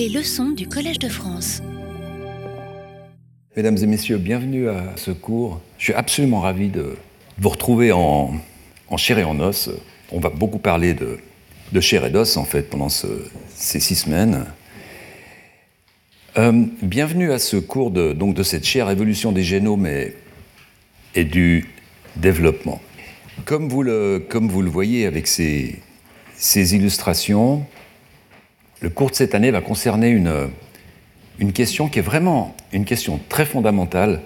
Les leçons du Collège de France. Mesdames et messieurs, bienvenue à ce cours. Je suis absolument ravi de vous retrouver en, chair et en os. On va beaucoup parler de, chair et d'os en fait pendant ces six semaines. Euh, bienvenue à ce cours de, donc, de cette chère évolution des génomes et, et du développement. Comme vous le, comme vous le voyez avec ces, ces illustrations, le cours de cette année va concerner une, une question qui est vraiment une question très fondamentale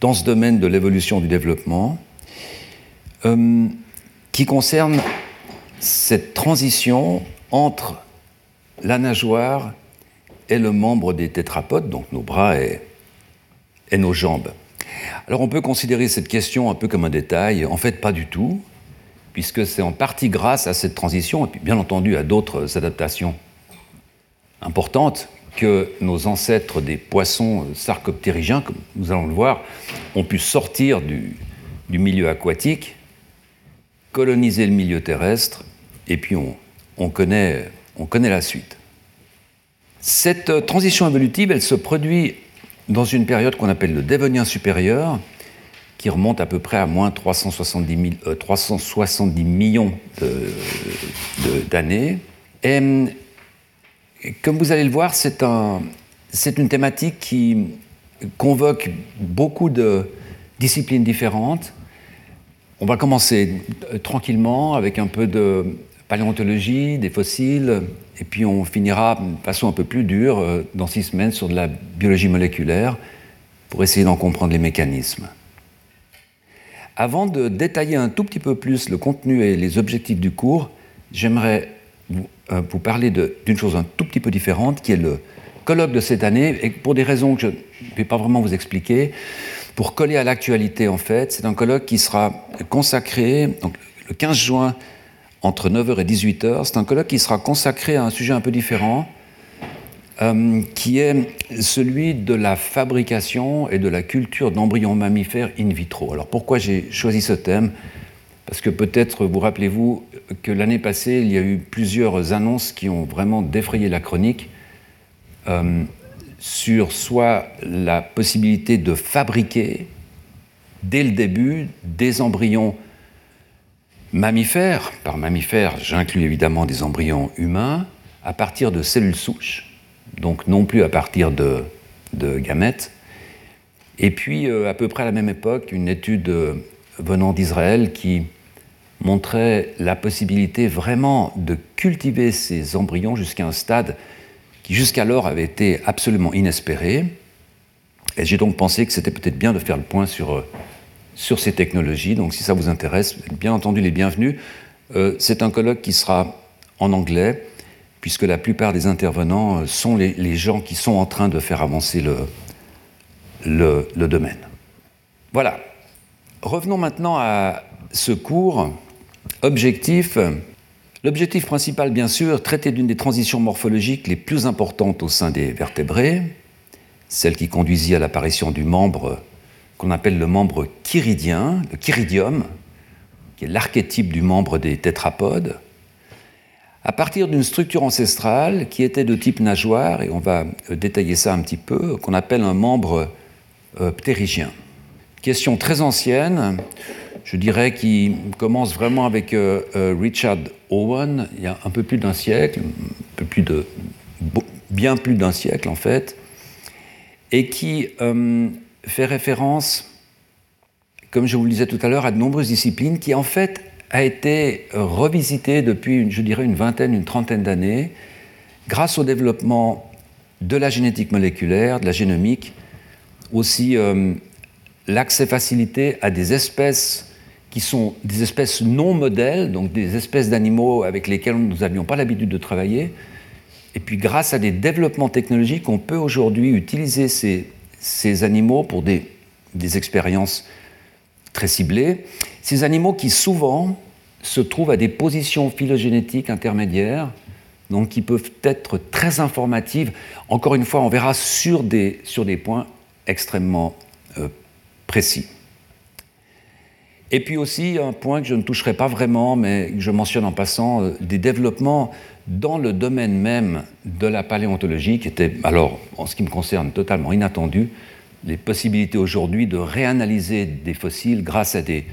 dans ce domaine de l'évolution du développement, euh, qui concerne cette transition entre la nageoire et le membre des tétrapodes, donc nos bras et, et nos jambes. Alors on peut considérer cette question un peu comme un détail, en fait pas du tout, puisque c'est en partie grâce à cette transition, et puis bien entendu à d'autres adaptations importante que nos ancêtres des poissons sarcoptérygiens, comme nous allons le voir, ont pu sortir du, milieu aquatique, coloniser le milieu terrestre, et puis on, connaît, on connaît la suite. Cette transition évolutive, elle se produit dans une période qu'on appelle le Dévonien supérieur, qui remonte à peu près à moins 370, 370 euh, millions d'années. Et comme vous allez le voir, c'est une thématique qui convoque beaucoup de disciplines différentes. On va commencer euh, tranquillement avec un peu de paléontologie, des fossiles, et puis on finira de façon un peu plus dure euh, dans six semaines sur de la biologie moléculaire pour essayer d'en comprendre les mécanismes. Avant de détailler un tout petit peu plus le contenu et les objectifs du cours, j'aimerais euh, vous parler d'une chose un tout petit peu différente, qui est le colloque de cette année, et pour des raisons que je ne vais pas vraiment vous expliquer, pour coller à l'actualité en fait, c'est un colloque qui sera consacré, donc, le 15 juin, entre 9h et 18h, c'est un colloque qui sera consacré à un sujet un peu différent, euh, qui est celui de la fabrication et de la culture d'embryons mammifères in vitro. Alors pourquoi j'ai choisi ce thème? Parce que peut-être vous rappelez-vous que l'année passée, il y a eu plusieurs annonces qui ont vraiment défrayé la chronique euh, sur soit la possibilité de fabriquer dès le début des embryons mammifères. Par mammifères, j'inclus évidemment des embryons humains à partir de cellules souches, donc non plus à partir de, gamètes. Et puis, euh, à peu près à la même époque, une étude venant d'Israël qui montrait la possibilité vraiment de cultiver ces embryons jusqu'à un stade qui jusqu'alors avait été absolument inespéré. Et j'ai donc pensé que c'était peut-être bien de faire le point sur, euh, sur ces technologies. Donc si ça vous intéresse, bien entendu les bienvenus. Euh, c'est un colloque qui sera en anglais, puisque la plupart des intervenants euh, sont les, gens qui sont en train de faire avancer le, le, le domaine. Voilà. Revenons maintenant à ce cours Objectif. L'objectif principal, bien sûr, traiter d'une des transitions morphologiques les plus importantes au sein des vertébrés, celle qui conduisit à l'apparition du membre qu'on appelle le membre chiridien, le chiridium, qui est l'archétype du membre des tétrapodes, à partir d'une structure ancestrale qui était de type nageoire, et on va détailler ça un petit peu, qu'on appelle un membre euh, ptérygien. Question très ancienne, je dirais, qui commence vraiment avec euh, euh, Richard Owen, il y a un peu plus d'un siècle, bien plus d'un siècle en fait, et qui euh, fait référence, comme je vous le disais tout à l'heure, à de nombreuses disciplines qui en fait a été revisitée depuis, je dirais, une vingtaine, une trentaine d'années, grâce au développement de la génétique moléculaire, de la génomique, aussi l'accès facilité à des espèces qui sont des espèces non modèles, donc des espèces d'animaux avec lesquels nous n'avions pas l'habitude de travailler. Et puis grâce à des développements technologiques, on peut aujourd'hui utiliser ces, ces, animaux pour des, des expériences très ciblées. Ces animaux qui souvent se trouvent à des positions phylogénétiques intermédiaires, donc qui peuvent être très informatives. Encore une fois, on verra sur des, sur des points extrêmement euh, Et puis aussi un point que je ne toucherai pas vraiment, mais que je mentionne en passant, euh, des développements dans le domaine même de la paléontologie qui étaient, alors, en ce qui me concerne, totalement inattendus. Les possibilités aujourd'hui de réanalyser des fossiles grâce à des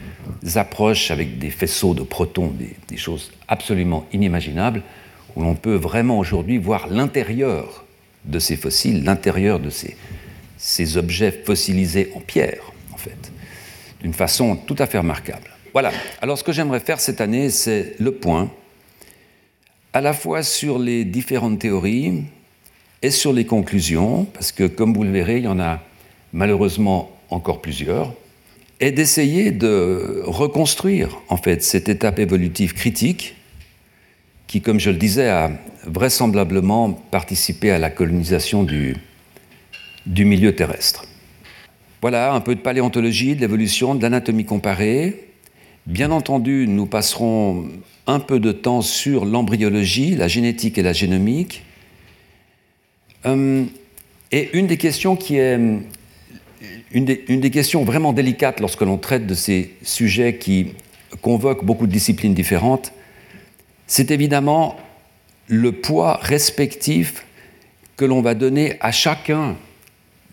approches avec des faisceaux de protons, des, choses absolument inimaginables, où l'on peut vraiment aujourd'hui voir l'intérieur de ces fossiles, l'intérieur de ces, objets fossilisés en pierre, d'une façon tout à fait remarquable. Voilà. Alors ce que j'aimerais faire cette année, c'est le point à la fois sur les différentes théories et sur les conclusions, parce que comme vous le verrez, il y en a malheureusement encore plusieurs, et d'essayer de reconstruire en fait cette étape évolutive critique qui, comme je le disais, a vraisemblablement participé à la colonisation du milieu terrestre. Voilà un peu de paléontologie, de l'évolution, de l'anatomie comparée. Bien entendu, nous passerons un peu de temps sur l'embryologie, la génétique et la génomique. Euh, et une des questions qui est une des, questions vraiment délicates lorsque l'on traite de ces sujets qui convoquent beaucoup de disciplines différentes, c'est évidemment le poids respectif que l'on va donner à chacun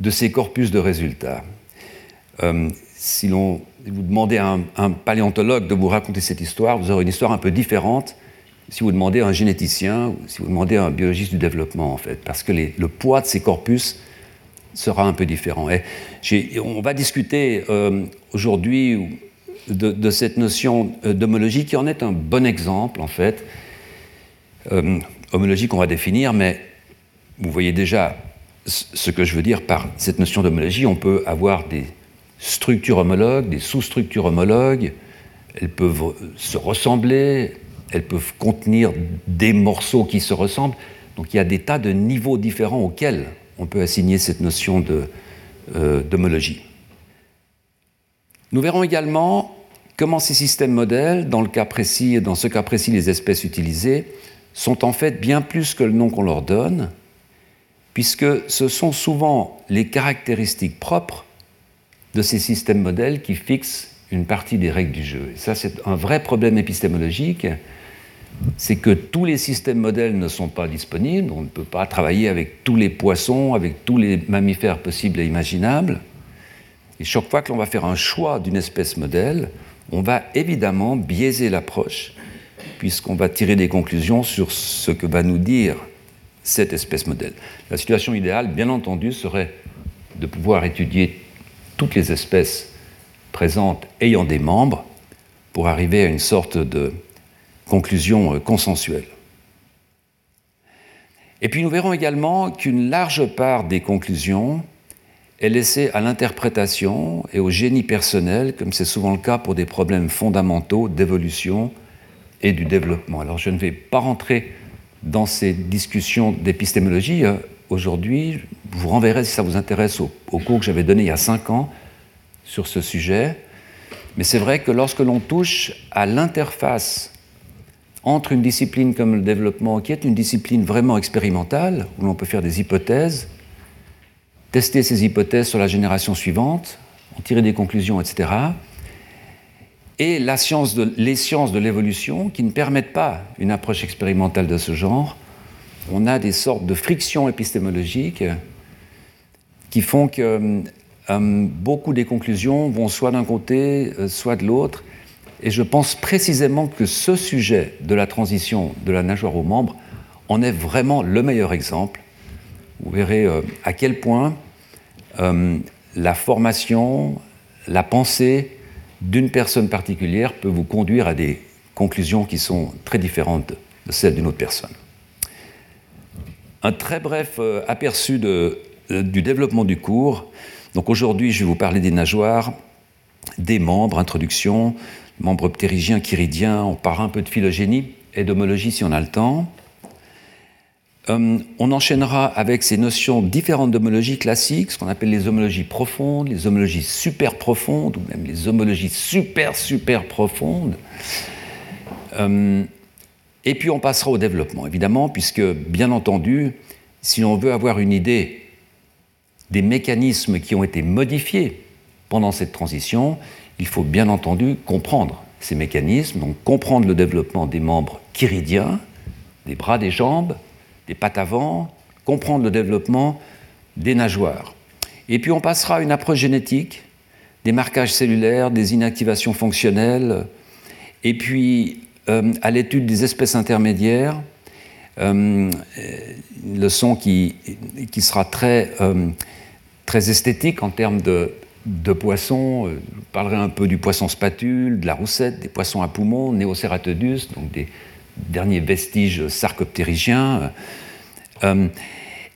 de ces corpus de résultats. Euh, si l'on vous demandez à un, paléontologue de vous raconter cette histoire, vous aurez une histoire un peu différente si vous demandez à un généticien ou si vous demandez à un biologiste du développement, en fait, parce que le poids de ces corpus sera un peu différent. On va discuter euh, aujourd'hui de, cette notion euh, d'homologie qui en est un bon exemple, en fait. Homologie qu'on va définir, mais vous voyez déjà ce que je veux dire par cette notion d'homologie. On peut avoir des structures homologues, des sous-structures homologues, elles peuvent se ressembler, elles peuvent contenir des morceaux qui se ressemblent. Donc il y a des tas de niveaux différents auxquels on peut assigner cette notion euh, d'homologie. Nous verrons également comment ces systèmes modèles, dans, le cas précis, dans ce cas précis les espèces utilisées, sont en fait bien plus que le nom qu'on leur donne, puisque ce sont souvent les caractéristiques propres de ces systèmes modèles qui fixent une partie des règles du jeu. Et ça, c'est un vrai problème épistémologique, c'est que tous les systèmes modèles ne sont pas disponibles, on ne peut pas travailler avec tous les poissons, avec tous les mammifères possibles et imaginables. Et chaque fois que l'on va faire un choix d'une espèce modèle, on va évidemment biaiser l'approche, puisqu'on va tirer des conclusions sur ce que va nous dire cette espèce modèle. La situation idéale, bien entendu, serait de pouvoir étudier toutes les espèces présentes ayant des membres pour arriver à une sorte de conclusion euh, consensuelle. Et puis nous verrons également qu'une large part des conclusions est laissée à l'interprétation et au génie personnel, comme c'est souvent le cas pour des problèmes fondamentaux d'évolution et du développement. Alors je ne vais pas rentrer dans ces discussions d'épistémologie euh, aujourd'hui, je vous renverrai, si ça vous intéresse, au, cours que j'avais donné il y a cinq ans sur ce sujet. Mais c'est vrai que lorsque l'on touche à l'interface entre une discipline comme le développement, qui est une discipline vraiment expérimentale, où l'on peut faire des hypothèses, tester ces hypothèses sur la génération suivante, en tirer des conclusions, etc., et les sciences de l'évolution qui ne permettent pas une approche expérimentale de ce genre, on a des sortes de frictions épistémologiques qui font que euh, beaucoup des conclusions vont soit d'un côté, euh, soit de l'autre. Et je pense précisément que ce sujet de la transition de la nageoire aux membres en est vraiment le meilleur exemple. Vous verrez euh, à quel point la formation, la pensée d'une personne particulière peut vous conduire à des conclusions qui sont très différentes de celles d'une autre personne un très bref euh, aperçu euh, du développement du cours. Donc aujourd'hui, je vais vous parler des nageoires, des membres, introduction, membres ptérygiens, chiridiens, on parlera un peu de phylogénie et d'homologie si on a le temps. Euh, on enchaînera avec ces notions différentes d'homologie classiques, ce qu'on appelle les homologies profondes, les homologies super profondes, ou même les homologies super super profondes. Et puis on passera au développement, évidemment, puisque, bien entendu, si l'on veut avoir une idée des mécanismes qui ont été modifiés pendant cette transition, il faut bien entendu comprendre ces mécanismes, donc comprendre le développement des membres chiridiens, des bras, des jambes, des pattes avant, comprendre le développement des nageoires. Et puis on passera à une approche génétique, des marquages cellulaires, des inactivations fonctionnelles, et puis euh, à l'étude des espèces intermédiaires, euh, une leçon qui, qui sera très, euh, très esthétique en termes de, de poissons. Je parlerai un peu du poisson spatule, de la roussette, des poissons à poumons, Neoceratodus, donc des derniers vestiges sarcoptérygiens.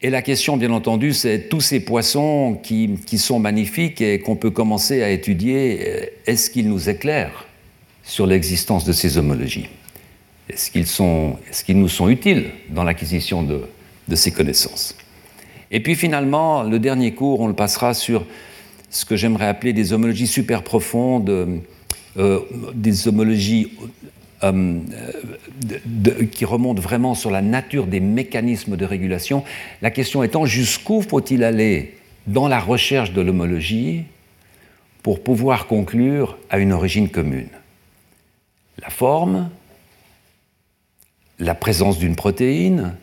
Et la question, bien entendu, c'est tous ces poissons qui, sont magnifiques et qu'on peut commencer à étudier, euh, est-ce qu'ils nous éclairent? Sur l'existence de ces homologies. Est-ce qu'ils nous sont utiles dans l'acquisition de, ces connaissances? Et puis finalement, le dernier cours, on le passera sur ce que j'aimerais appeler des homologies super profondes, euh, des homologies euh, qui remonte vraiment sur la nature des mécanismes de régulation. La question étant jusqu'où faut-il aller dans la recherche de l'homologie pour pouvoir conclure à une origine commune? La forme, la présence d'une protéine,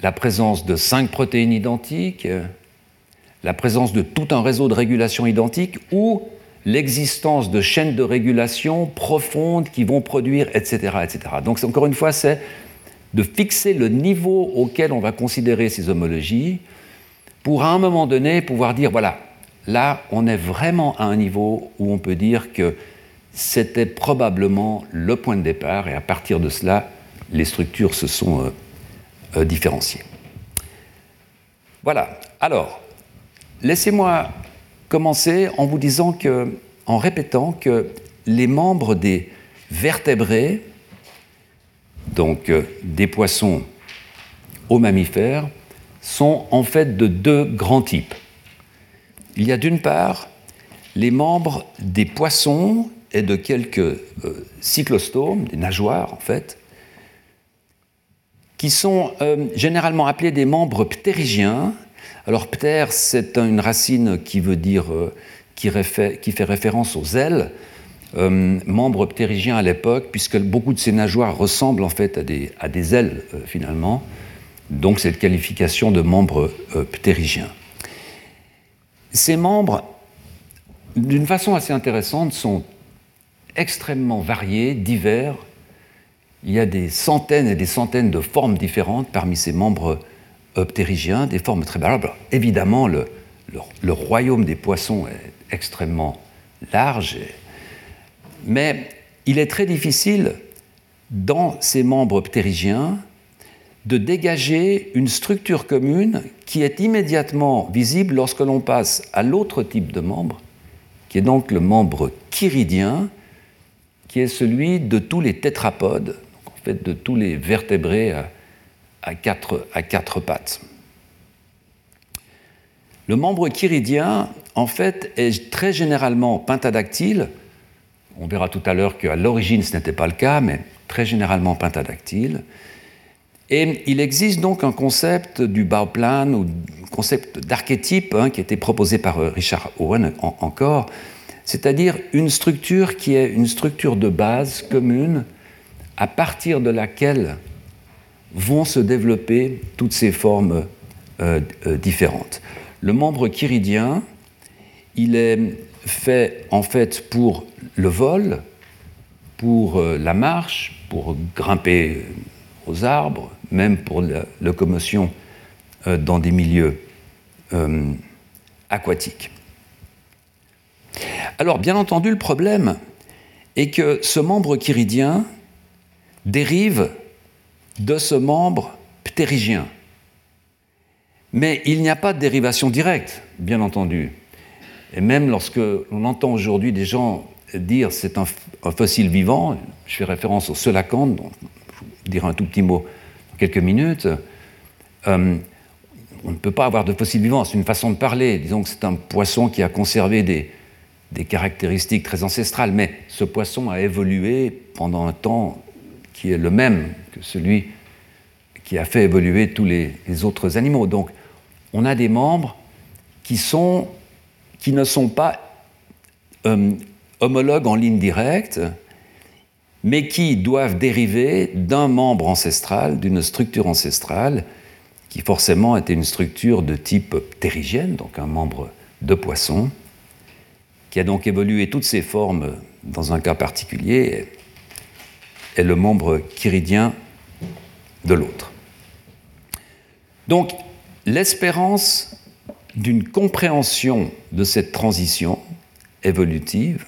la présence de cinq protéines identiques, la présence de tout un réseau de régulation identique ou l'existence de chaînes de régulation profondes qui vont produire, etc. etc. Donc encore une fois, c'est de fixer le niveau auquel on va considérer ces homologies pour à un moment donné pouvoir dire, voilà, là on est vraiment à un niveau où on peut dire que c'était probablement le point de départ et à partir de cela, les structures se sont euh, euh, différenciées. Voilà. Alors, laissez-moi commencer en vous disant que, en répétant que les membres des vertébrés, donc euh, des poissons aux mammifères, sont en fait de deux grands types. Il y a d'une part les membres des poissons de quelques euh, cyclostomes, des nageoires en fait, qui sont euh, généralement appelés des membres ptérygiens, alors ptère, c'est une racine qui veut dire, euh, qui, fait référence aux ailes. Euh, membre ptérygien à l'époque, puisque beaucoup de ces nageoires ressemblent en fait à des, ailes finalement. Donc cette qualification de membre ptérygien. Ces membres, d'une façon assez intéressante, sont extrêmement variés, divers. Il y a des centaines et des centaines de formes différentes parmi ces membres ptérygiens, des formes très variables. Évidemment, le, royaume des poissons est extrêmement large, mais il est très difficile dans ces membres ptérygiens de dégager une structure commune qui est immédiatement visible lorsque l'on passe à l'autre type de membre, qui est donc le membre chiridien, qui est celui de tous les tétrapodes, en fait de tous les vertébrés à quatre, à quatre pattes. Le membre chiridien, en fait, est très généralement pentadactyle. On verra tout à l'heure qu'à l'origine ce n'était pas le cas, mais très généralement pentadactyle. Et il existe donc un concept du Bauplan, ou concept d'archétype, hein, qui été proposé par euh, Richard Owen encore, c'est-à-dire une structure qui est une structure de base commune à partir de laquelle vont se développer toutes ces formes euh, euh, différentes. Le membre chiridien, il est fait en fait pour le vol, pour euh, la marche, pour grimper aux arbres, même pour la locomotion dans des milieux aquatiques. Alors, bien entendu, le problème est que ce membre chiridien dérive de ce membre ptérygien. Mais il n'y a pas de dérivation directe, bien entendu. Et même lorsque l'on entend aujourd'hui des gens dire c'est un, fossile vivant, je fais référence au selacanthe, dont je vous dirai un tout petit mot dans quelques minutes, euh, on ne peut pas avoir de fossile vivant, c'est une façon de parler. Disons que c'est un poisson qui a conservé des, des caractéristiques très ancestrales, mais ce poisson a évolué pendant un temps qui est le même que celui qui a fait évoluer tous les, autres animaux. Donc, on a des membres qui, ne sont pas euh, homologues en ligne directe, mais qui doivent dériver d'un membre ancestral, d'une structure ancestrale, qui forcément était une structure de type ptérygienne, donc un membre de poisson, qui a donc évolué toutes ses formes dans un cas particulier, est le membre chiridien de l'autre. Donc, l'espérance d'une compréhension de cette transition évolutive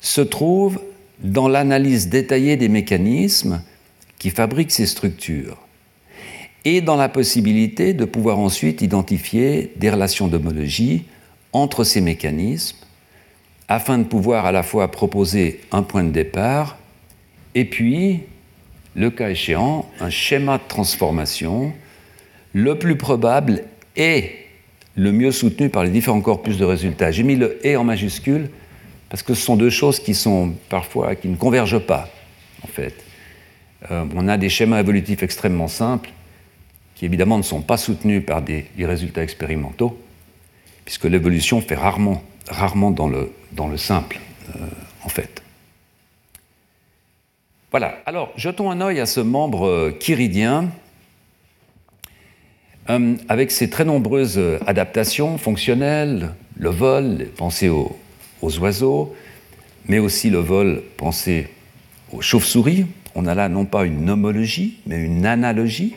se trouve dans l'analyse détaillée des mécanismes qui fabriquent ces structures et dans la possibilité de pouvoir ensuite identifier des relations d'homologie entre ces mécanismes afin de pouvoir à la fois proposer un point de départ et puis, le cas échéant, un schéma de transformation le plus probable et le mieux soutenu par les différents corpus de résultats. J'ai mis le et en majuscule parce que ce sont deux choses qui sont parfois qui ne convergent pas, en fait. Euh, on a des schémas évolutifs extrêmement simples qui évidemment ne sont pas soutenus par des, résultats expérimentaux, puisque l'évolution fait rarement, rarement dans, le, simple, euh, en fait. Voilà, alors jetons un œil à ce membre chiridien euh, avec ses très nombreuses adaptations fonctionnelles, le vol, pensez aux, aux oiseaux, mais aussi le vol, pensez aux chauves-souris. On a là non pas une homologie, mais une analogie.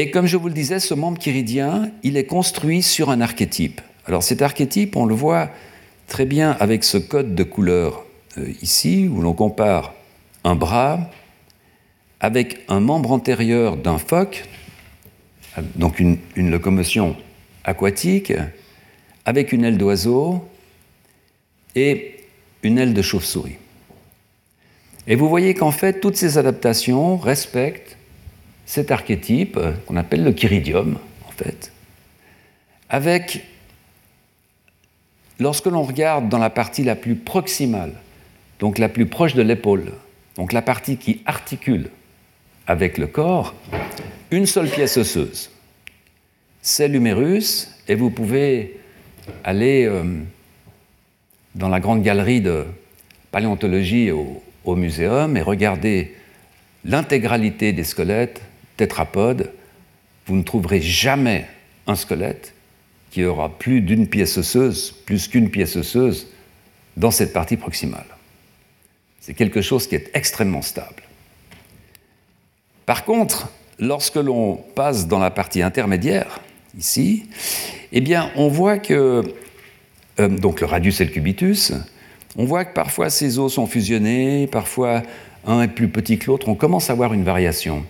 Et comme je vous le disais, ce membre chiridien, il est construit sur un archétype. Alors cet archétype, on le voit très bien avec ce code de couleur euh, ici, où l'on compare un bras avec un membre antérieur d'un phoque, donc une, locomotion aquatique, avec une aile d'oiseau et une aile de chauve-souris. Et vous voyez qu'en fait, toutes ces adaptations respectent cet archétype euh, qu'on appelle le chiridium, en fait, avec, lorsque l'on regarde dans la partie la plus proximale, donc la plus proche de l'épaule, donc la partie qui articule avec le corps, une seule pièce osseuse. C'est l'humérus, et vous pouvez aller euh, dans la grande galerie de paléontologie au, au muséum et regarder l'intégralité des squelettes tétrapodes, vous ne trouverez jamais un squelette qui aura plus d'une pièce osseuse, plus qu'une pièce osseuse, dans cette partie proximale. C'est quelque chose qui est extrêmement stable. Par contre, lorsque l'on passe dans la partie intermédiaire, ici, eh bien, on voit que, euh, donc le radius et le cubitus, on voit que parfois ces os sont fusionnés, parfois un est plus petit que l'autre, on commence à avoir une variation.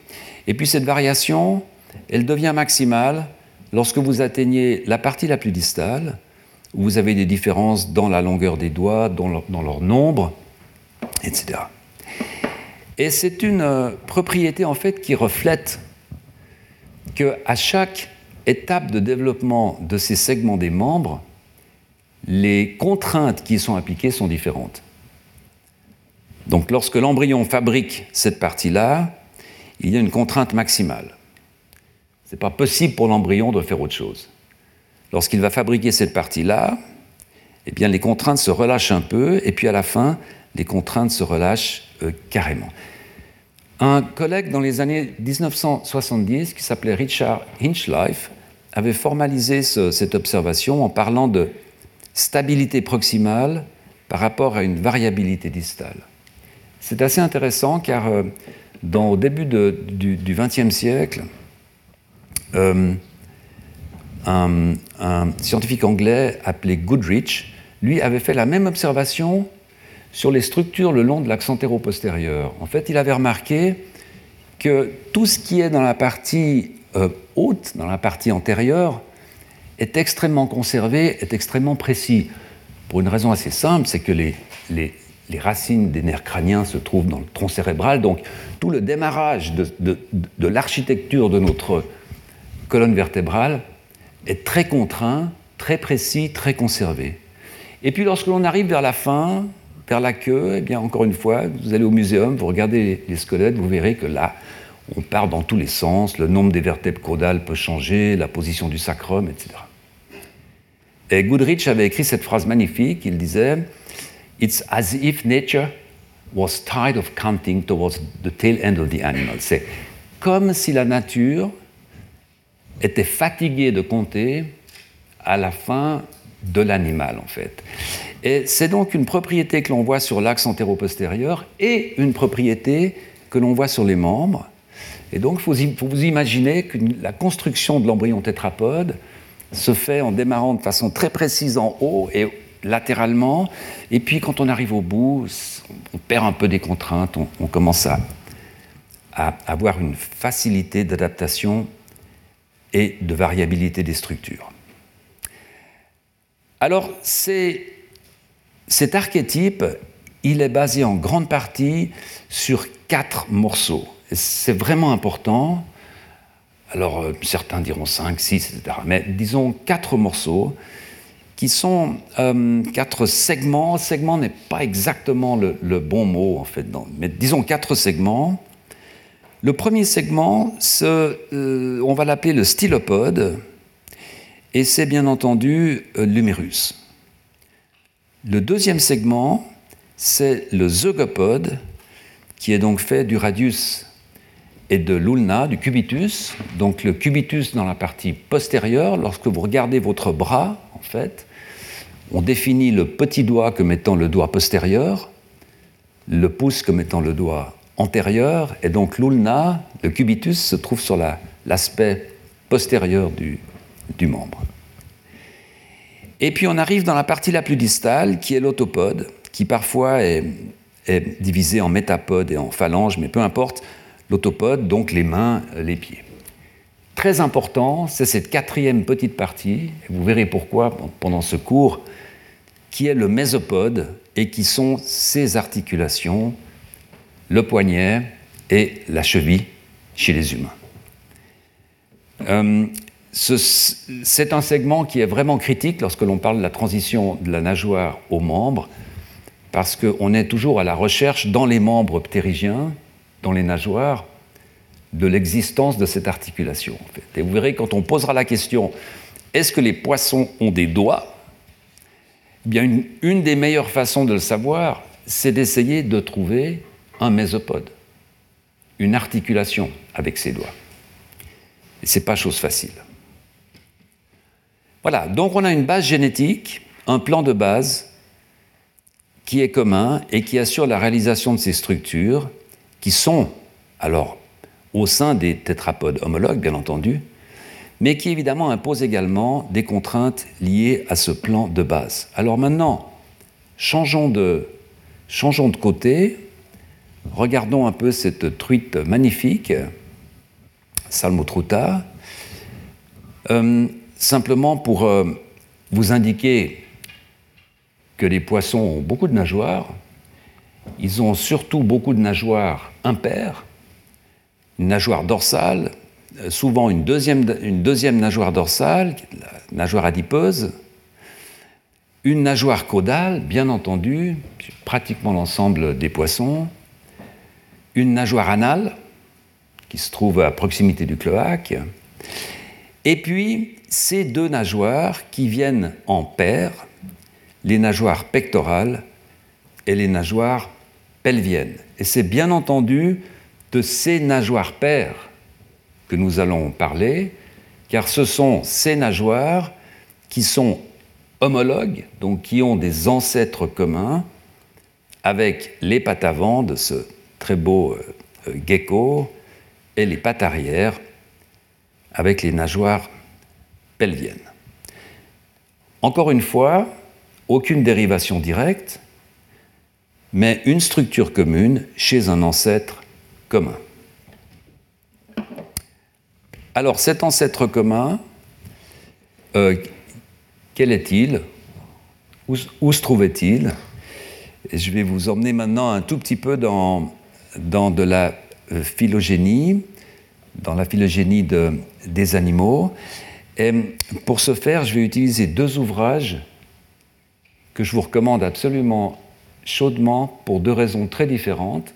Et puis cette variation, elle devient maximale lorsque vous atteignez la partie la plus distale, où vous avez des différences dans la longueur des doigts, dans leur nombre, etc. Et c'est une euh, propriété en fait qui reflète que à chaque étape de développement de ces segments des membres, les contraintes qui y sont appliquées sont différentes. Donc lorsque l'embryon fabrique cette partie-là, il y a une contrainte maximale. Ce n'est pas possible pour l'embryon de faire autre chose. Lorsqu'il va fabriquer cette partie-là, eh bien les contraintes se relâchent un peu, et puis à la fin, les contraintes se relâchent euh, carrément. Un collègue dans les années 1970, qui s'appelait Richard Hinchlife, avait formalisé cette observation en parlant de stabilité proximale par rapport à une variabilité distale. C'est assez intéressant car euh, dans, au début du XXe siècle, euh, un, scientifique anglais appelé Goodrich, lui, avait fait la même observation sur les structures le long de l'axe antéro-postérieur. En fait, il avait remarqué que tout ce qui est dans la partie euh, haute, dans la partie antérieure, est extrêmement conservé, est extrêmement précis. Pour une raison assez simple, c'est que les, racines des nerfs crâniens se trouvent dans le tronc cérébral, donc tout le démarrage de, l'architecture de notre colonne vertébrale est très contraint, très précis, très conservé. Et puis lorsque l'on arrive vers la fin, vers la queue, eh bien, encore une fois, vous allez au muséum, vous regardez les squelettes, vous verrez que là, on part dans tous les sens, le nombre des vertèbres caudales peut changer, la position du sacrum, etc. Et Goodrich avait écrit cette phrase magnifique, il disait It's as if nature was tired of counting towards the tail end of the animal. C'est comme si la nature était fatiguée de compter à la fin de l'animal, en fait. Et c'est donc une propriété que l'on voit sur l'axe antéro-postérieur et une propriété que l'on voit sur les membres. Et donc, il faut, vous imaginer que la construction de l'embryon tétrapode se fait en démarrant de façon très précise en haut et latéralement. Et puis, quand on arrive au bout, on perd un peu des contraintes, on, commence à, à avoir une facilité d'adaptation et de variabilité des structures. Alors, cet archétype, il est basé en grande partie sur quatre morceaux. C'est vraiment important. Alors, euh, certains diront cinq, six, etc. Mais disons quatre morceaux qui sont euh, quatre segments. Segment n'est pas exactement le, bon mot, en fait, mais disons quatre segments. Le premier segment, euh, on va l'appeler le stylopode, et c'est bien entendu euh, l'humérus. Le deuxième segment, c'est le zygopode, qui est donc fait du radius et de l'ulna, du cubitus. Donc le cubitus dans la partie postérieure, lorsque vous regardez votre bras, en fait, on définit le petit doigt comme étant le doigt postérieur, le pouce comme étant le doigt antérieur, et donc l'ulna, le cubitus, se trouve sur l'aspect postérieur du, membre. Et puis on arrive dans la partie la plus distale, qui est l'autopode, qui parfois est, divisé en métapode et en phalange, mais peu importe, l'autopode, donc les mains, les pieds. Très important, c'est cette quatrième petite partie, vous verrez pourquoi pendant ce cours, qui est le mésopode et qui sont ces articulations, le poignet et la cheville chez les humains. Euh, c'est un segment qui est vraiment critique lorsque l'on parle de la transition de la nageoire aux membres, parce qu'on est toujours à la recherche dans les membres ptérygiens, dans les nageoires, de l'existence de cette articulation. Et vous verrez, quand on posera la question est-ce que les poissons ont des doigts eh bien, une, une, des meilleures façons de le savoir, c'est d'essayer de trouver un mésopode, une articulation avec ses doigts. Et ce n'est pas chose facile. Voilà, donc on a une base génétique, un plan de base qui est commun et qui assure la réalisation de ces structures qui sont, alors, au sein des tétrapodes homologues, bien entendu, mais qui évidemment imposent également des contraintes liées à ce plan de base. Alors maintenant, changeons de, changeons de côté, regardons un peu cette truite magnifique, Salmotruta. Euh, simplement pour euh, vous indiquer que les poissons ont beaucoup de nageoires. Ils ont surtout beaucoup de nageoires impaires, une nageoire dorsale, euh, souvent une deuxième, nageoire dorsale, la nageoire adipeuse, une nageoire caudale, bien entendu, pratiquement l'ensemble des poissons, une nageoire anale, qui se trouve à proximité du cloaque, et puis ces deux nageoires qui viennent en paire, les nageoires pectorales et les nageoires pelviennes. Et c'est bien entendu de ces nageoires paires que nous allons parler, car ce sont ces nageoires qui sont homologues, donc qui ont des ancêtres communs avec les pattes avant de ce très beau euh, gecko et les pattes arrière avec les nageoires pelviennes. Encore une fois, aucune dérivation directe, mais une structure commune chez un ancêtre commun. Alors cet ancêtre commun, euh, quel est-il? Où, se trouvait-il? Je vais vous emmener maintenant un tout petit peu dans, de la euh, phylogénie dans la phylogénie des animaux. Et pour ce faire, je vais utiliser deux ouvrages que je vous recommande absolument chaudement pour deux raisons très différentes.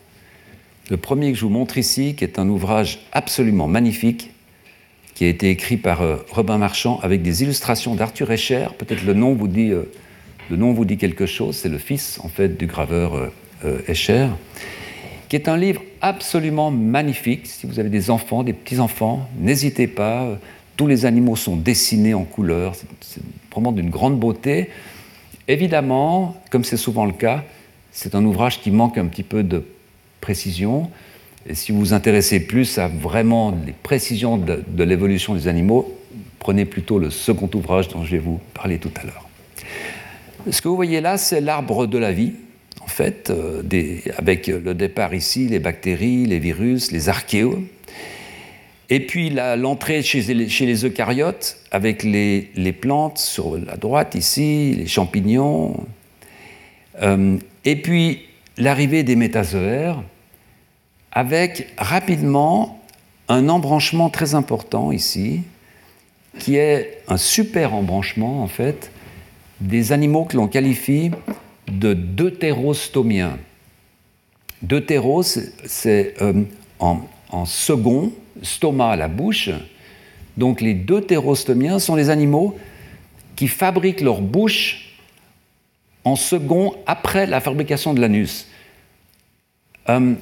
Le premier que je vous montre ici, qui est un ouvrage absolument magnifique, qui a été écrit par Robin Marchand avec des illustrations d'Arthur Escher. Peut-être le nom vous dit le nom vous dit quelque chose. C'est le fils en fait du graveur Escher, qui est un livre absolument magnifique. Si vous avez des enfants, des petits enfants, n'hésitez pas. Tous les animaux sont dessinés en couleurs. C'est vraiment d'une grande beauté. Évidemment, comme c'est souvent le cas, c'est un ouvrage qui manque un petit peu de précision. Et si vous vous intéressez plus à vraiment les précisions de, l'évolution des animaux, prenez plutôt le second ouvrage dont je vais vous parler tout à l'heure. Ce que vous voyez là, c'est l'arbre de la vie, en fait, euh, avec le départ ici, les bactéries, les virus, les archéos, et puis l'entrée chez, les eucaryotes avec les, plantes sur la droite ici, les champignons. Euh, et puis l'arrivée des métazoaires avec rapidement un embranchement très important ici, qui est un super embranchement en fait des animaux que l'on qualifie de deutérostomiens. Deutéros, c'est euh, en, second, stoma à la bouche. Donc les deutérostomiens sont les animaux qui fabriquent leur bouche en second après la fabrication de l'anus. Euh,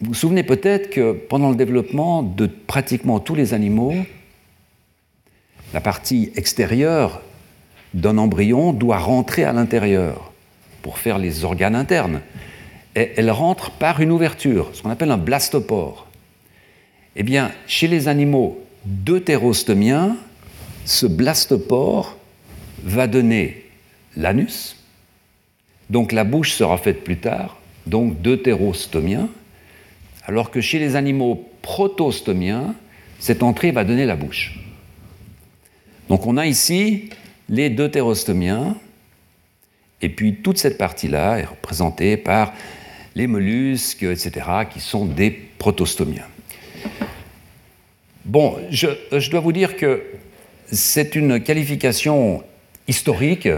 vous vous souvenez peut-être que pendant le développement de pratiquement tous les animaux, la partie extérieure d'un embryon doit rentrer à l'intérieur pour faire les organes internes. Et elle rentre par une ouverture, ce qu'on appelle un blastopore. Eh bien, chez les animaux deutérostomiens, ce blastopore va donner l'anus, donc la bouche sera faite plus tard, donc deutérostomien, alors que chez les animaux protostomiens, cette entrée va donner la bouche. Donc on a ici les deutérostomiens, et puis toute cette partie-là est représentée par les mollusques, etc., qui sont des protostomiens. Bon, je, dois vous dire que c'est une qualification historique,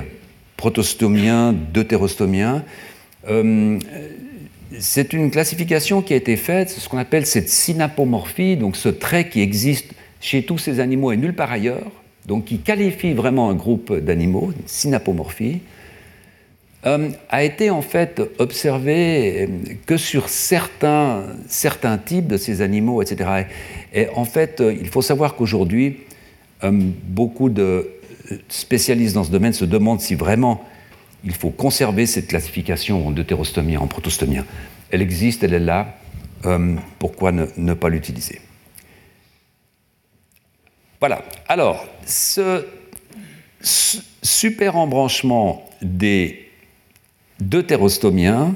protostomien, deutérostomien. Euh, c'est une classification qui a été faite, ce qu'on appelle cette synapomorphie, donc ce trait qui existe chez tous ces animaux et nulle part ailleurs, donc qui qualifie vraiment un groupe d'animaux, une synapomorphie. Euh, a été en fait observé euh, que sur certains, certains types de ces animaux, etc. Et, en fait, euh, il faut savoir qu'aujourd'hui, beaucoup de spécialistes dans ce domaine se demandent si vraiment il faut conserver cette classification en deutérostomien, en protostomien. Elle existe, elle est là, pourquoi ne, pas l'utiliser? Voilà. Alors, ce super embranchement des deutérostomien,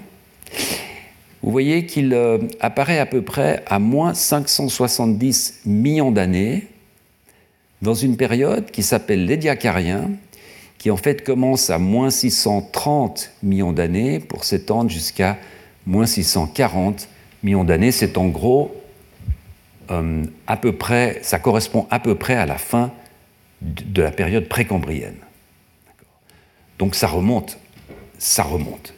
vous voyez qu'il euh, apparaît à peu près à moins 570 millions d'années dans une période qui s'appelle l'édiacarien, qui en fait commence à moins 630 millions d'années pour s'étendre jusqu'à moins 640 millions d'années. C'est en gros euh, à peu près, ça correspond à peu près à la fin de la période précambrienne. Donc ça remonte ça remonte.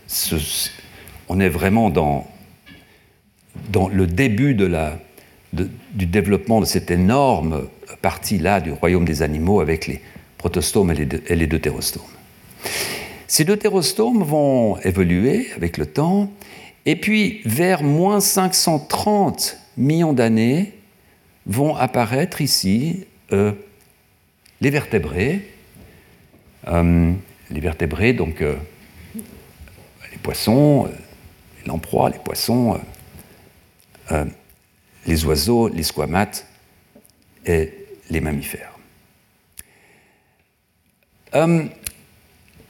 on est vraiment dans, le début du développement de cette énorme partie-là du royaume des animaux avec les protostomes et les, les deutérostomes. Ces deutérostomes vont évoluer avec le temps, et puis vers moins 530 millions d'années vont apparaître ici euh, les vertébrés. Euh, les vertébrés, donc euh, poissons, euh, les lamproies, les poissons, les oiseaux, les squamates et les mammifères.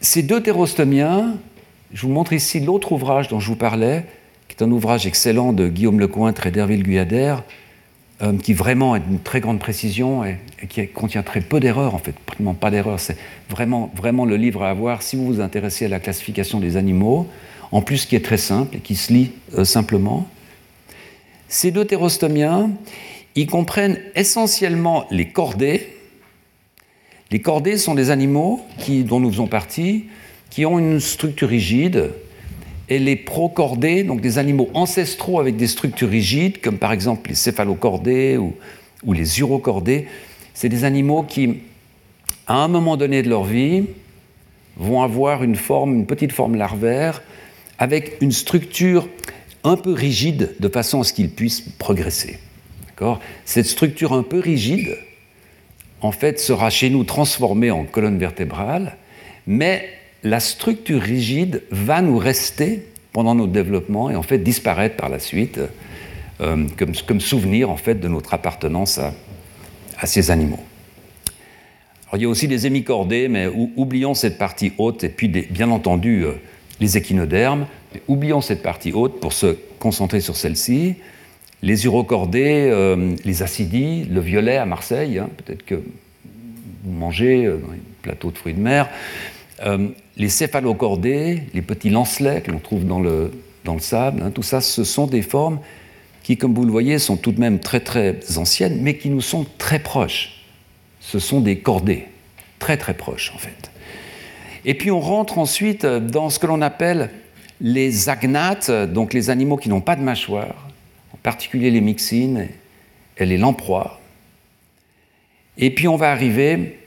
Ces deux thérostomiens, je vous montre ici l'autre ouvrage dont je vous parlais, qui est un ouvrage excellent de Guillaume Lecointre et d'Herville Guyader, qui vraiment est d'une très grande précision et, qui contient très peu d'erreurs, en fait, pratiquement pas d'erreurs. C'est vraiment, vraiment le livre à avoir si vous vous intéressez à la classification des animaux, en plus qui est très simple et qui se lit euh, simplement. Ces deux thérostomiens, ils comprennent essentiellement les cordées. Les cordées sont des animaux dont nous faisons partie, qui ont une structure rigide, et les procordés, donc des animaux ancestraux avec des structures rigides, comme par exemple les céphalocordés ou, ou les urocordés, c'est des animaux qui, à un moment donné de leur vie, vont avoir une forme, une petite forme larvaire, avec une structure un peu rigide, de façon à ce qu'ils puissent progresser. Cette structure un peu rigide, en fait, sera chez nous transformée en colonne vertébrale, mais la structure rigide va nous rester pendant notre développement et en fait disparaître par la suite euh, comme, souvenir en fait de notre appartenance à, ces animaux. il y a aussi des hémicordés, mais oublions cette partie haute et puis bien entendu euh, les échinodermes. oublions cette partie haute pour se concentrer sur celle-ci. Les urocordés, euh, les acidies, le violet à Marseille, hein, peut-être que vous mangez dans les plateaux de fruits de mer, euh, les céphalocordés, les petits lancelets que l'on trouve dans le, dans le sable, hein, tout ça, ce sont des formes qui, comme vous le voyez, sont tout de même très très anciennes, mais qui nous sont très proches. Ce sont des cordés, très très proches en fait. Et puis on rentre ensuite dans ce que l'on appelle les agnates, donc les animaux qui n'ont pas de mâchoire, particulier les myxines et les lamproies. Et puis on va arriver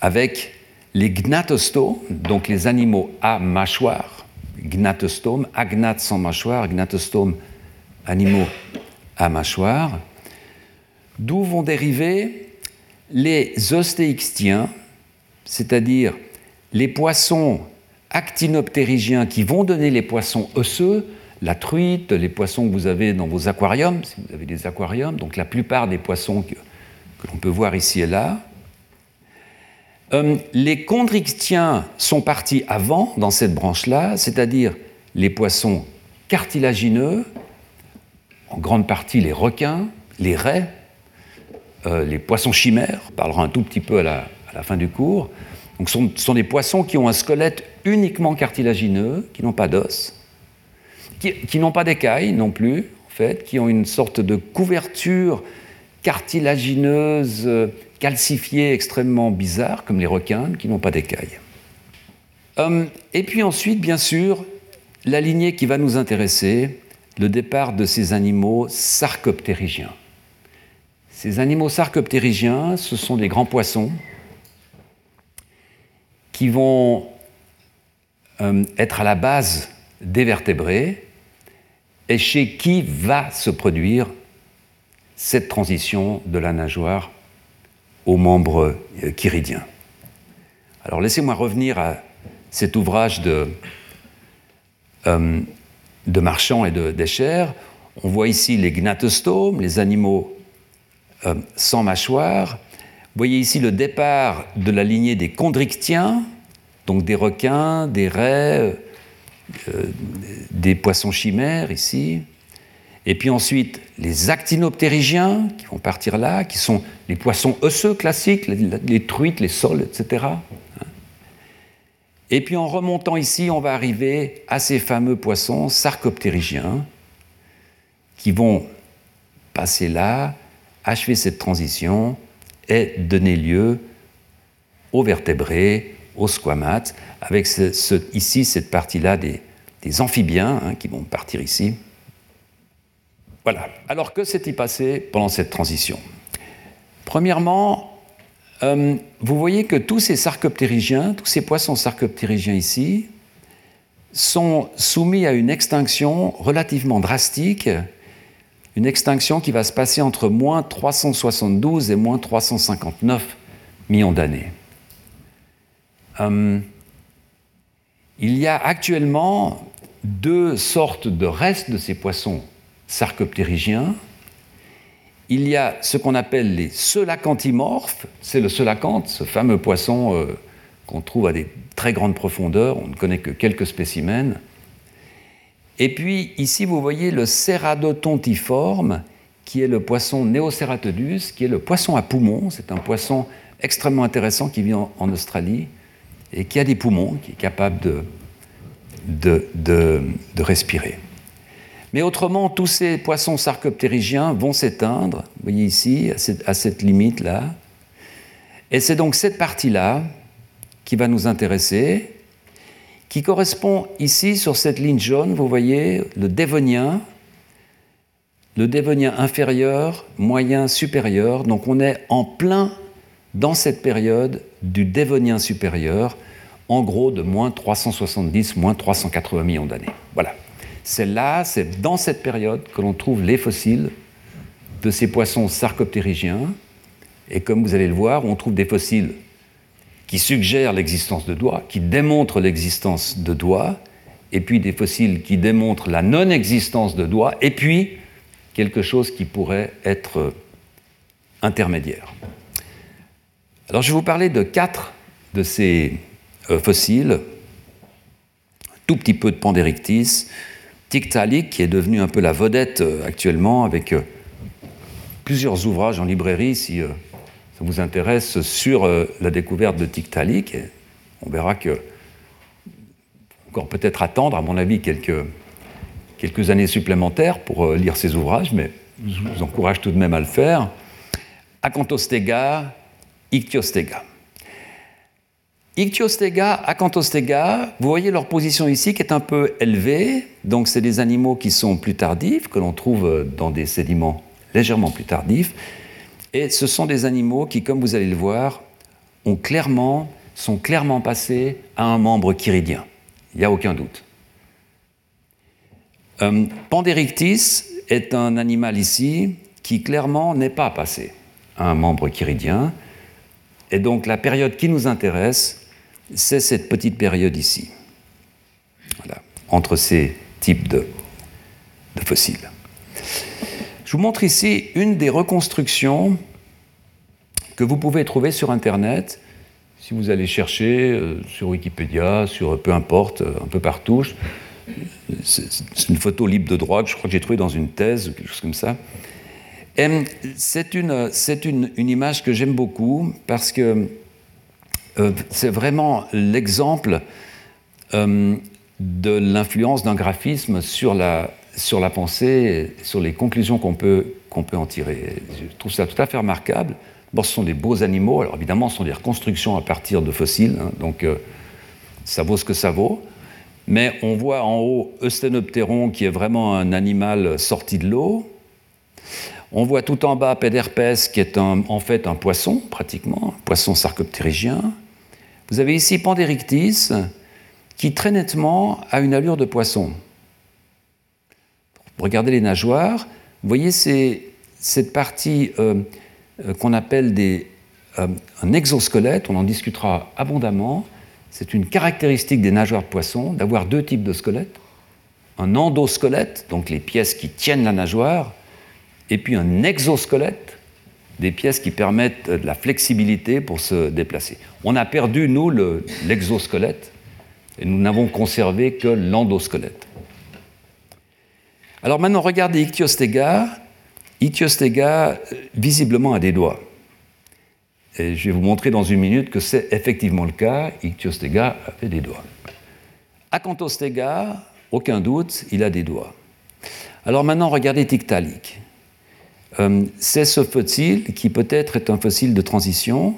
avec les gnatostomes, donc les animaux à mâchoire, gnatostome, agnate sans mâchoire, gnatostome, animaux à mâchoire, d'où vont dériver les ostéixtiens, c'est-à-dire les poissons actinoptérygiens qui vont donner les poissons osseux, la truite, les poissons que vous avez dans vos aquariums, si vous avez des aquariums, donc la plupart des poissons que, l'on peut voir ici et là, euh, les chondrichtiens sont partis avant dans cette branche-là, c'est-à-dire les poissons cartilagineux, en grande partie les requins, les raies, euh, les poissons chimères, on parlera un tout petit peu à la, fin du cours. Donc ce sont, des poissons qui ont un squelette uniquement cartilagineux, qui n'ont pas d'os, qui, n'ont pas d'écailles non plus, en fait, qui ont une sorte de couverture cartilagineuse calcifiés extrêmement bizarres, comme les requins, qui n'ont pas d'écailles. Hum, et puis ensuite, bien sûr, la lignée qui va nous intéresser, le départ de ces animaux sarcoptérygiens. Ces animaux sarcoptérygiens, ce sont des grands poissons qui vont hum, être à la base des vertébrés et chez qui va se produire cette transition de la nageoire aux membres euh, chiridiens? Alors laissez-moi revenir à cet ouvrage de, euh, Marchand et de d'Escher. On voit ici les gnatostomes, les animaux euh, sans mâchoire. Vous voyez ici le départ de la lignée des chondrichtiens, donc des requins, des raies, des poissons chimères ici. Et puis ensuite, les actinoptérygiens qui vont partir là, qui sont les poissons osseux classiques, les, truites, les sols, etc. Et puis en remontant ici, on va arriver à ces fameux poissons sarcoptérygiens qui vont passer là, achever cette transition et donner lieu aux vertébrés, aux squamates, avec ici cette partie-là des, amphibiens hein, qui vont partir ici. Voilà. Alors que s'est-il passé pendant cette transition? Premièrement, euh, vous voyez que tous ces sarcoptérygiens, tous ces poissons sarcoptérygiens ici, sont soumis à une extinction relativement drastique, une extinction qui va se passer entre moins 372 et moins 359 millions d'années. Euh, il y a actuellement deux sortes de restes de ces poissons sarcoptérygiens, il y a ce qu'on appelle les selacanthimorphes, c'est le selacanthe, ce fameux poisson euh, qu'on trouve à des très grandes profondeurs, on ne connaît que quelques spécimens. Et puis ici, vous voyez le ceradotontiforme, qui est le poisson Neoceratodus, qui est le poisson à poumons. C'est un poisson extrêmement intéressant qui vit en, Australie et qui a des poumons, qui est capable de, de respirer. Mais autrement, tous ces poissons sarcoptérygiens vont s'éteindre, vous voyez ici, à cette, limite-là. Et c'est donc cette partie-là qui va nous intéresser, qui correspond ici sur cette ligne jaune, vous voyez, le dévonien, le Dévonien inférieur, moyen, supérieur. Donc on est en plein dans cette période du Dévonien supérieur, en gros de moins 370, moins 380 millions d'années. Voilà. C'est là, c'est dans cette période que l'on trouve les fossiles de ces poissons sarcoptérygiens. Et comme vous allez le voir, on trouve des fossiles qui suggèrent l'existence de doigts, qui démontrent l'existence de doigts, et puis des fossiles qui démontrent la non-existence de doigts, et puis quelque chose qui pourrait être intermédiaire. Alors je vais vous parler de quatre de ces fossiles, tout petit peu de Pandérictis, Tiktaalik, qui est devenu un peu la vedette euh, actuellement, avec euh, plusieurs ouvrages en librairie, si ça vous intéresse, sur la découverte de Tiktaalik. On verra que, encore peut-être attendre, à mon avis, quelques, quelques années supplémentaires pour lire ces ouvrages, mais je vous encourage tout de même à le faire. Acanthostega, Ichthyostega. Ichthyostega, Acanthostega, vous voyez leur position ici qui est un peu élevée. Donc, c'est des animaux qui sont plus tardifs, que l'on trouve dans des sédiments légèrement plus tardifs. Et ce sont des animaux qui, comme vous allez le voir, sont clairement passés à un membre chiridien. Il n'y a aucun doute. Euh, Pandérictis est un animal ici qui clairement n'est pas passé à un membre chiridien. Et donc la période qui nous intéresse, c'est cette petite période ici, entre ces types de, fossiles. Je vous montre ici une des reconstructions que vous pouvez trouver sur Internet. Si vous allez chercher euh, sur Wikipédia, sur peu importe, euh, un peu partout, c'est une photo libre de droit je crois que j'ai trouvée dans une thèse ou quelque chose comme ça. C'est une, une, une, image que j'aime beaucoup parce que euh, c'est vraiment l'exemple euh, de l'influence d'un graphisme sur la, sur la pensée, sur les conclusions qu'on peut, peut en tirer. Je trouve ça tout à fait remarquable. Bon, ce sont des beaux animaux, alors évidemment, ce sont des reconstructions à partir de fossiles, hein, donc euh, ça vaut ce que ça vaut. Mais on voit en haut Eusthenopteron, qui est vraiment un animal sorti de l'eau. On voit tout en bas Pederpes, qui est en fait un poisson, pratiquement, un poisson sarcoptérygien. Vous avez ici Pandérictis, qui très nettement a une allure de poisson. Regardez les nageoires. Vous voyez cette partie euh, euh, qu'on appelle euh, un exosquelette, on en discutera abondamment. C'est une caractéristique des nageoires de poisson d'avoir deux types de squelettes. Un endosquelette, donc les pièces qui tiennent la nageoire, et puis un exosquelette, des pièces qui permettent de la flexibilité pour se déplacer. On a perdu, nous, l'exosquelette, et nous n'avons conservé que l'endosquelette. Alors maintenant, regardez Ichthyostega. Ichthyostega, euh, visiblement, a des doigts. Et je vais vous montrer dans une minute que c'est effectivement le cas. Ichthyostega avait des doigts. Acanthostega, aucun doute, il a des doigts. Alors maintenant, regardez Tiktaalik. Euh, c'est ce fossile qui peut-être est un fossile de transition.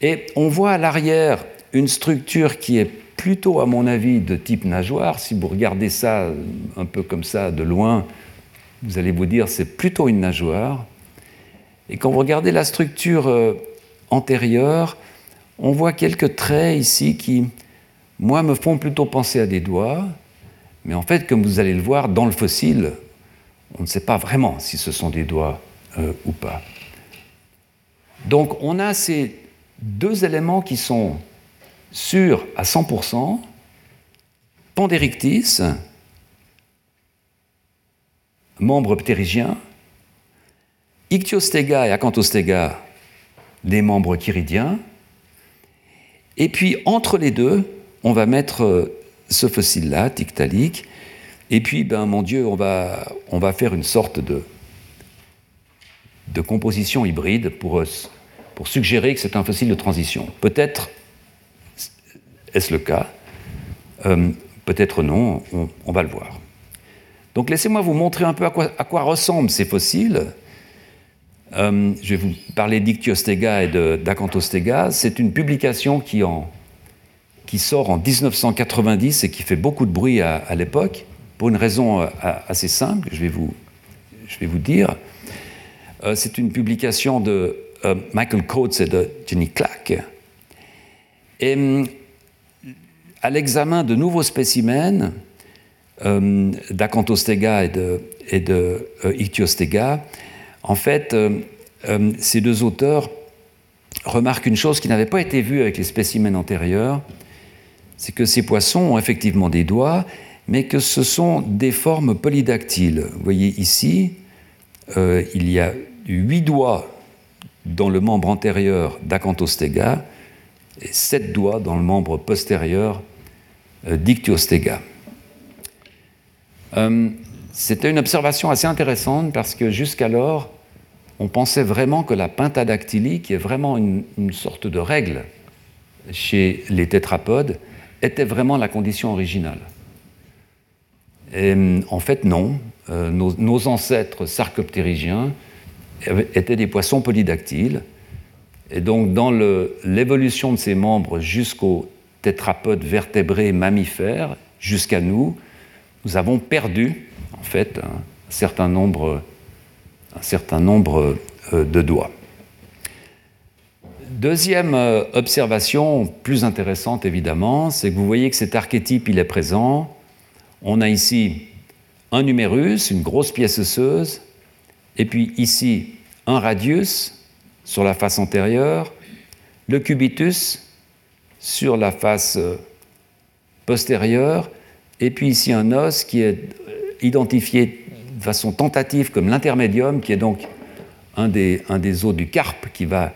Et on voit à l'arrière une structure qui est plutôt, à mon avis, de type nageoire. Si vous regardez ça un peu comme ça de loin, vous allez vous dire c'est plutôt une nageoire. Et quand vous regardez la structure euh, antérieure, on voit quelques traits ici qui, moi, me font plutôt penser à des doigts. Mais en fait, comme vous allez le voir, dans le fossile, on ne sait pas vraiment si ce sont des doigts euh, ou pas. Donc on a ces deux éléments qui sont sûrs à 100%, Pandérictis, membre ptérygien, Ichthyostega et Acanthostega, des membres chiridiens, et puis entre les deux, on va mettre euh, ce fossile-là, Tiktaalik, et puis, ben, mon Dieu, on va, on va faire une sorte de, de composition hybride pour, pour suggérer que c'est un fossile de transition. Peut-être est-ce le cas, euh, peut-être non, on, va le voir. Donc laissez-moi vous montrer un peu à quoi, à quoi ressemblent ces fossiles. Euh, je vais vous parler d'Ichthyostega et d'Acanthostega. C'est une publication qui, en, qui, sort en 1990 et qui fait beaucoup de bruit à l'époque pour une raison euh, assez simple, je vais vous, dire. Euh, c'est une publication de euh, Michael Coates et de Jenny Clack. Et hum, à l'examen de nouveaux spécimens euh, d'Acanthostega et de, Ichthyostega, en fait, ces deux auteurs remarquent une chose qui n'avait pas été vue avec les spécimens antérieurs, c'est que ces poissons ont effectivement des doigts, mais que ce sont des formes polydactyles. Vous voyez ici, il y a huit doigts dans le membre antérieur d'Acanthostega et sept doigts dans le membre postérieur euh. Euh, c'était une observation assez intéressante parce que jusqu'alors, on pensait vraiment que la pentadactylie, qui est vraiment une, sorte de règle chez les tétrapodes, était vraiment la condition originale. En fait, non. Euh, nos, ancêtres sarcoptérygiens étaient des poissons polydactyles. Et donc, dans l'évolution de ces membres jusqu'aux tétrapodes vertébrés mammifères, jusqu'à nous, nous avons perdu, en fait, un certain nombre, un certain nombre euh, de doigts. Deuxième euh, observation, plus intéressante évidemment, c'est que vous voyez que cet archétype, il est présent. On a ici un numérus, une grosse pièce osseuse, et puis ici un radius sur la face antérieure, le cubitus sur la face euh, postérieure, et puis ici un os qui est euh, identifié de façon tentative comme l'intermédium, qui est donc un des, os du carpe qui va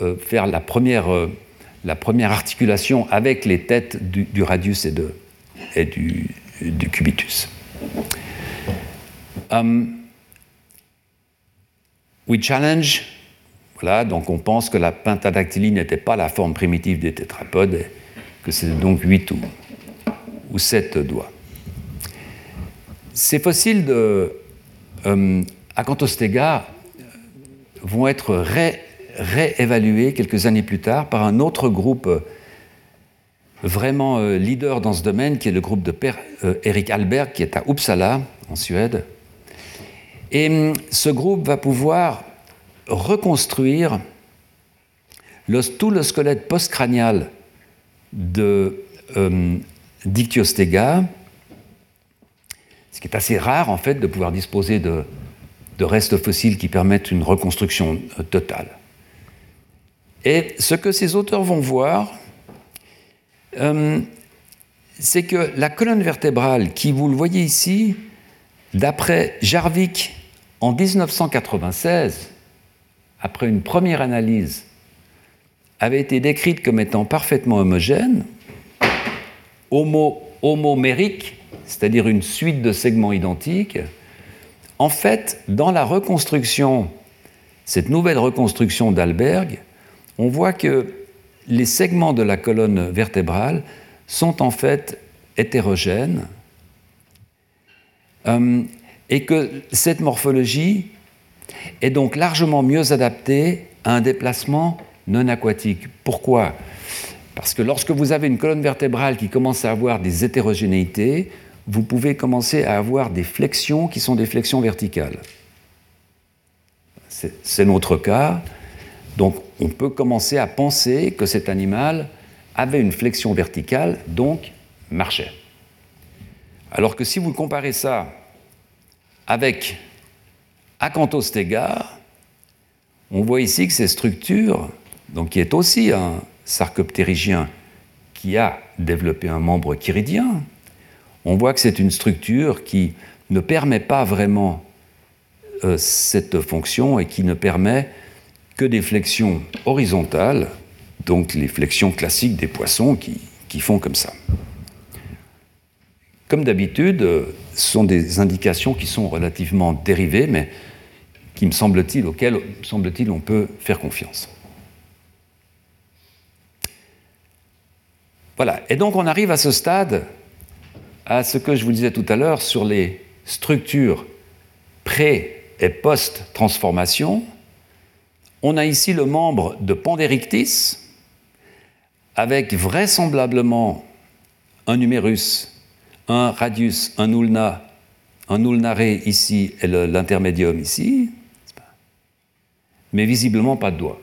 euh, faire la première, la première, articulation avec les têtes du, radius et du, du, cubitus. Hum, We challenge, voilà, donc on pense que la pentadactylie n'était pas la forme primitive des tétrapodes, que c'est donc 8 ou, ou 7 doigts. Ces fossiles de euh, Acanthostega vont être réévalués quelques années plus tard par un autre groupe vraiment euh, leader dans ce domaine, qui est le groupe de Père euh, Eric Alberg, qui est à Uppsala, en Suède, et hum, ce groupe va pouvoir reconstruire tout le squelette postcranial de hum, Dictyostega, ce qui est assez rare en fait de pouvoir disposer de, restes fossiles qui permettent une reconstruction euh, totale. Et ce que ces auteurs vont voir, hum, c'est que la colonne vertébrale, qui, vous le voyez ici, d'après Jarvik en 1996, après une première analyse, avait été décrite comme étant parfaitement homogène, homo, homomérique, c'est-à-dire une suite de segments identiques, en fait, dans la reconstruction, cette nouvelle reconstruction d'Alberg, on voit que les segments de la colonne vertébrale sont en fait hétérogènes. Euh, et que cette morphologie est donc largement mieux adaptée à un déplacement non aquatique. Pourquoi? Parce que lorsque vous avez une colonne vertébrale qui commence à avoir des hétérogénéités, vous pouvez commencer à avoir des flexions qui sont des flexions verticales. C'est notre cas. Donc on peut commencer à penser que cet animal avait une flexion verticale, donc marchait. Alors que si vous comparez ça avec Acanthostega, on voit ici que ces structures, donc qui est aussi un sarcoptérygien qui a développé un membre chiridien, on voit que c'est une structure qui ne permet pas vraiment euh, cette fonction et qui ne permet que des flexions horizontales, donc les flexions classiques des poissons qui, font comme ça. Comme d'habitude, euh, ce sont des indications qui sont relativement dérivées, mais qui me semble-t-il, auxquelles, semble-t-il, on peut faire confiance. Voilà. Et donc on arrive à ce stade, à ce que je vous disais tout à l'heure sur les structures pré- et post-transformation. On a ici le membre de Panderictis, avec vraisemblablement un numérus un radius, un ulna un ulnaré ici et l'intermédium ici, mais visiblement pas de doigts.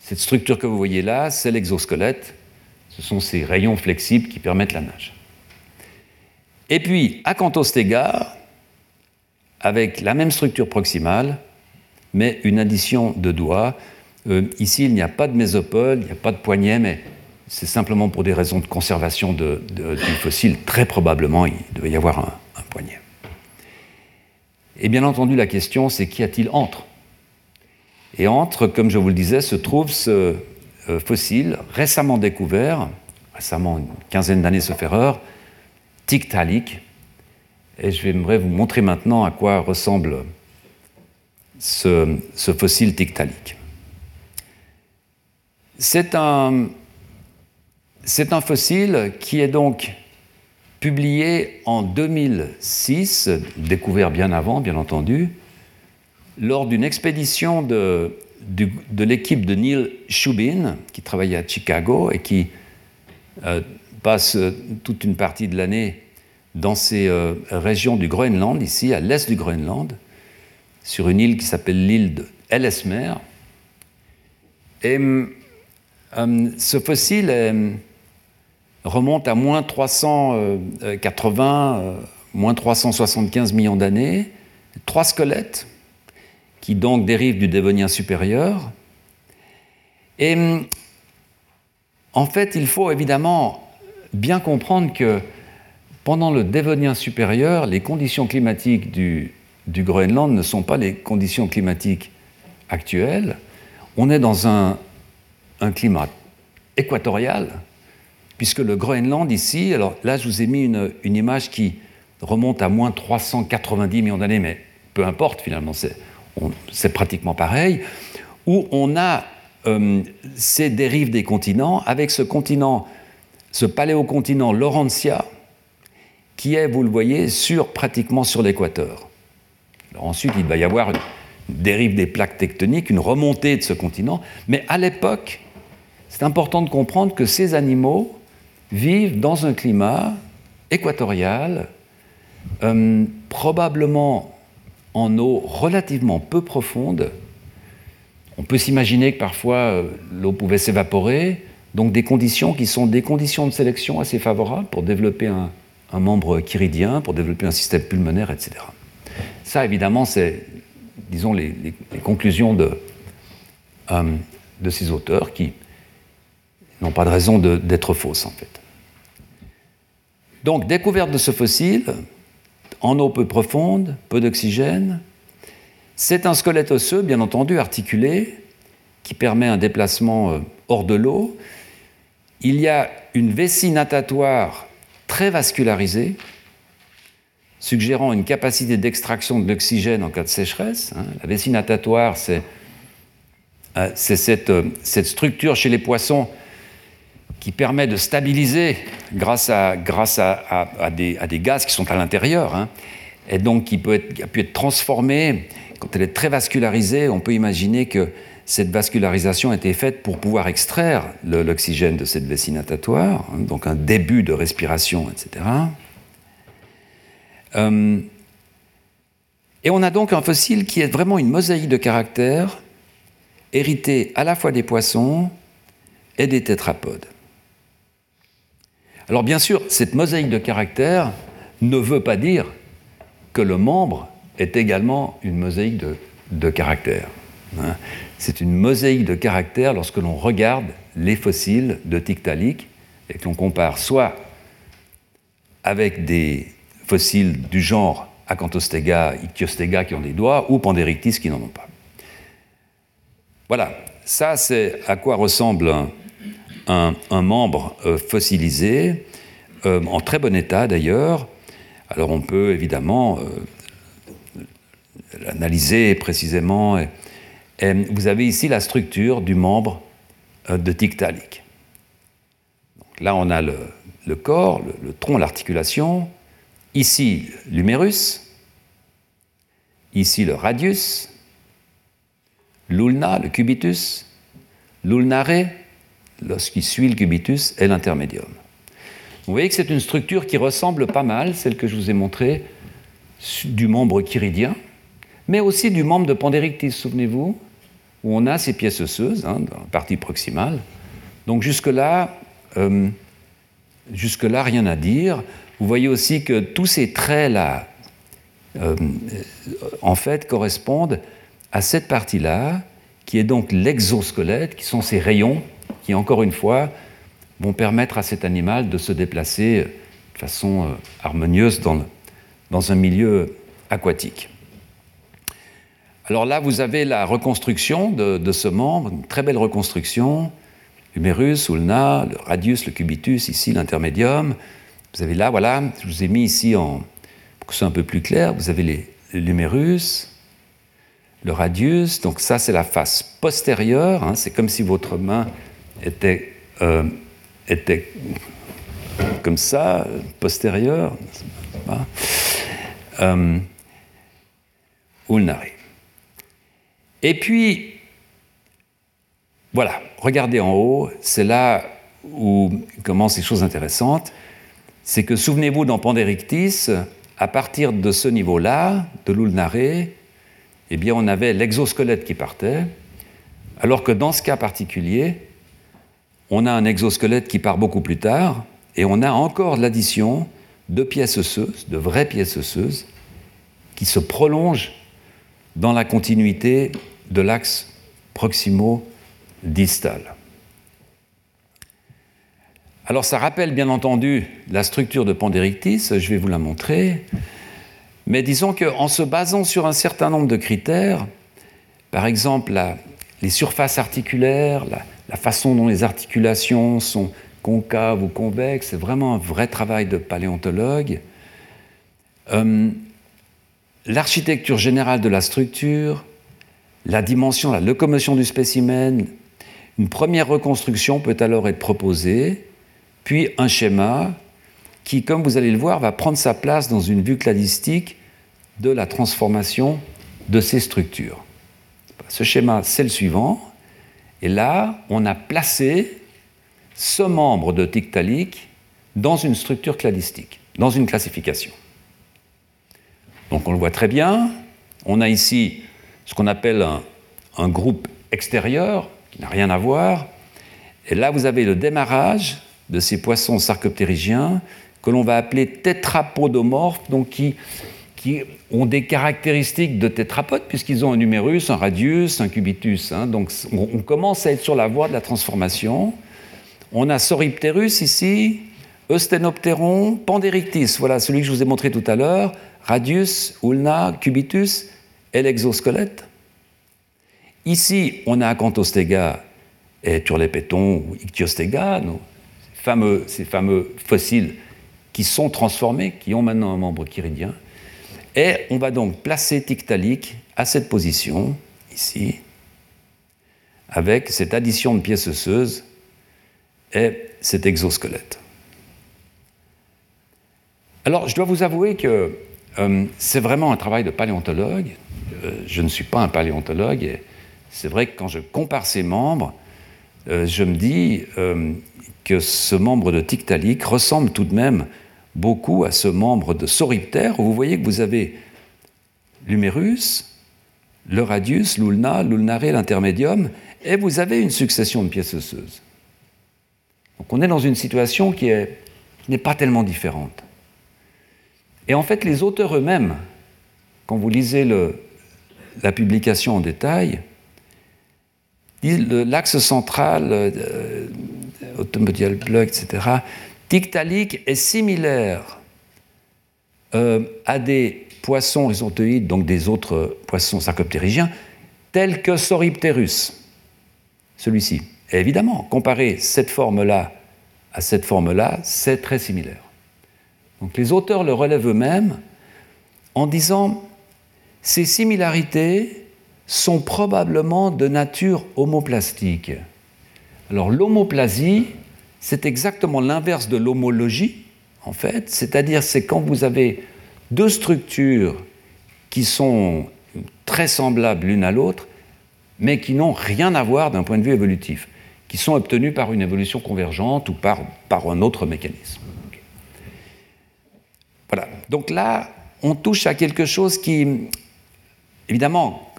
Cette structure que vous voyez là, c'est l'exosquelette. Ce sont ces rayons flexibles qui permettent la nage. Et puis, Acanthostega, avec la même structure proximale, mais une addition de doigts. Euh, ici, il n'y a pas de mésopole, il n'y a pas de poignet, mais c'est simplement pour des raisons de conservation du fossile. Très probablement, il devait y avoir un, poignet. Et bien entendu, la question, c'est qu'y a-t-il entre? Et entre, comme je vous le disais, se trouve ce euh, fossile récemment découvert, récemment une quinzaine d'années sauf erreur, Tiktaalik. Et je vais vous montrer maintenant à quoi ressemble ce, fossile Tiktaalik. C'est un, fossile qui est donc publié en 2006, découvert bien avant, bien entendu, lors d'une expédition de, l'équipe de Neil Shubin, qui travaillait à Chicago et qui euh, passe toute une partie de l'année dans ces euh, régions du Groenland, ici, à l'est du Groenland, sur une île qui s'appelle l'île de Ellesmer. Et euh, ce fossile remonte à moins 380, euh, moins 375 millions d'années, trois squelettes qui donc dérivent du Dévonien supérieur. Et en fait, il faut évidemment bien comprendre que pendant le Dévonien supérieur, les conditions climatiques du, du Groenland ne sont pas les conditions climatiques actuelles. On est dans un, climat équatorial, puisque le Groenland ici, alors là je vous ai mis une, image qui remonte à moins 390 millions d'années, mais peu importe finalement, c'est pratiquement pareil, où on a euh, ces dérives des continents, avec ce continent, ce paléocontinent Laurentia, qui est, vous le voyez, sur, pratiquement sur l'équateur ensuite, il va y avoir une dérive des plaques tectoniques, une remontée de ce continent. Mais à l'époque, c'est important de comprendre que ces animaux vivent dans un climat équatorial, euh, probablement en eau relativement peu profonde. On peut s'imaginer que parfois euh, l'eau pouvait s'évaporer, donc des conditions qui sont des conditions de sélection assez favorables pour développer un, un membre chiridien, pour développer un système pulmonaire, etc. Ça, évidemment, c'est, disons, les, conclusions de, euh, de, ces auteurs qui n'ont pas de raison d'être fausses, en fait. Donc, découverte de ce fossile, en eau peu profonde, peu d'oxygène. C'est un squelette osseux, bien entendu, articulé, qui permet un déplacement euh, hors de l'eau. Il y a une vessie natatoire très vascularisée, suggérant une capacité d'extraction de l'oxygène en cas de sécheresse. Hein. La vessie natatoire, c'est euh, euh, cette, structure chez les poissons qui permet de stabiliser grâce à, des, gaz qui sont à l'intérieur, hein, et donc qui, peut être, a pu être transformée. Quand elle est très vascularisée, on peut imaginer que cette vascularisation a été faite pour pouvoir extraire l'oxygène de cette vessie natatoire, hein, donc un début de respiration, etc. Euh, et on a donc un fossile qui est vraiment une mosaïque de caractères, hérité à la fois des poissons et des tétrapodes. Alors bien sûr, cette mosaïque de caractères ne veut pas dire que le membre est également une mosaïque de, de caractères. Hein. C'est une mosaïque de caractères lorsque l'on regarde les fossiles de Tiktaalik et que l'on compare soit avec des fossiles du genre Acanthostega, Ichthyostega qui ont des doigts, ou Panderictis qui n'en ont pas. Voilà, ça c'est à quoi ressemble un, membre euh, fossilisé, euh, en très bon état d'ailleurs. Alors on peut évidemment euh, l'analyser précisément. Et, vous avez ici la structure du membre de Tiktaalik. Là on a le, corps, le tronc, l'articulation, Ici, l'humérus, ici le radius, l'ulna, le cubitus, l'ulnare, lorsqu'il suit le cubitus, et l'intermédium. Vous voyez que c'est une structure qui ressemble pas mal, celle que je vous ai montrée du membre chiridien, mais aussi du membre de Pandérictis, souvenez-vous, où on a ces pièces osseuses, hein, dans la partie proximale. Donc jusque-là, euh, jusque-là, rien à dire. Vous voyez aussi que tous ces traits-là, euh, en fait, correspondent à cette partie-là, qui est donc l'exosquelette, qui sont ces rayons qui, encore une fois, vont permettre à cet animal de se déplacer de façon euh, harmonieuse dans, un milieu aquatique. Alors là, vous avez la reconstruction de, ce membre, une très belle reconstruction, l'humérus, ulna, le radius, le cubitus, ici l'intermédium. Vous avez là, voilà, je vous ai mis ici en, pour que ce soit un peu plus clair, vous avez l'humérus, le radius, donc ça c'est la face postérieure, hein. c'est comme si votre main était, euh, était comme ça, postérieure, euh, ulnari. Et puis, voilà, regardez en haut, c'est là où commencent les choses intéressantes. C'est que, souvenez-vous, dans Pandérictis, à partir de ce niveau-là, de l'ulnaré, eh bien, on avait l'exosquelette qui partait, alors que dans ce cas particulier, on a un exosquelette qui part beaucoup plus tard, et on a encore l'addition de pièces osseuses, de vraies pièces osseuses, qui se prolongent dans la continuité de l'axe proximo-distal. Alors ça rappelle bien entendu la structure de Pandérictis, je vais vous la montrer, mais disons qu'en se basant sur un certain nombre de critères, par exemple les surfaces articulaires, la, façon dont les articulations sont concaves ou convexes, c'est vraiment un vrai travail de paléontologue. Euh, l'architecture générale de la structure, la dimension, la locomotion du spécimen, une première reconstruction peut alors être proposée, puis un schéma qui, comme vous allez le voir, va prendre sa place dans une vue cladistique de la transformation de ces structures. Ce schéma, c'est le suivant. Et là, on a placé ce membre de Tiktaalik dans une structure cladistique, dans une classification. Donc on le voit très bien. On a ici ce qu'on appelle un, groupe extérieur, qui n'a rien à voir. Et là, vous avez le démarrage de ces poissons sarcoptérygiens que l'on va appeler tétrapodomorphes, donc qui, ont des caractéristiques de tétrapodes, puisqu'ils ont un numérus, un radius, un cubitus. Hein. Donc on, commence à être sur la voie de la transformation. On a Soripterus ici, Eusthenopteron, Pandérictis, voilà celui que je vous ai montré tout à l'heure, radius, ulna, cubitus, et l'exosquelette. Ici, on a Acanthostega et Turlepéton ou Ichthyostega, fameux, ces fameux fossiles qui sont transformés, qui ont maintenant un membre chiridien. Et on va donc placer Tiktaalik à cette position, ici, avec cette addition de pièces osseuses et cet exosquelette. Alors, je dois vous avouer que euh, c'est vraiment un travail de paléontologue. Euh, je ne suis pas un paléontologue et c'est vrai que quand je compare ces membres, euh, je me dis que ce membre de Tiktaalik ressemble tout de même beaucoup à ce membre de Sauroptère, où vous voyez que vous avez l'humérus, le radius, l'ulna, l'ulnaré, l'intermédium, et vous avez une succession de pièces osseuses. Donc on est dans une situation qui n'est pas tellement différente. Et en fait, les auteurs eux-mêmes, quand vous lisez la publication en détail, l'axe central, euh, automobile plug, etc., Tiktaalik est similaire euh, à des poissons rhizontoïdes, donc des autres poissons sarcoptérygiens, tels que Soripterus, celui-ci. Et évidemment, comparer cette forme-là à cette forme-là, c'est très similaire. Donc les auteurs le relèvent eux-mêmes en disant ces similarités sont probablement de nature homoplastique. Alors l'homoplasie, c'est exactement l'inverse de l'homologie, en fait, c'est-à-dire c'est quand vous avez deux structures qui sont très semblables l'une à l'autre, mais qui n'ont rien à voir d'un point de vue évolutif, qui sont obtenues par une évolution convergente ou par, par un autre mécanisme. Voilà. Donc là, on touche à quelque chose qui, évidemment,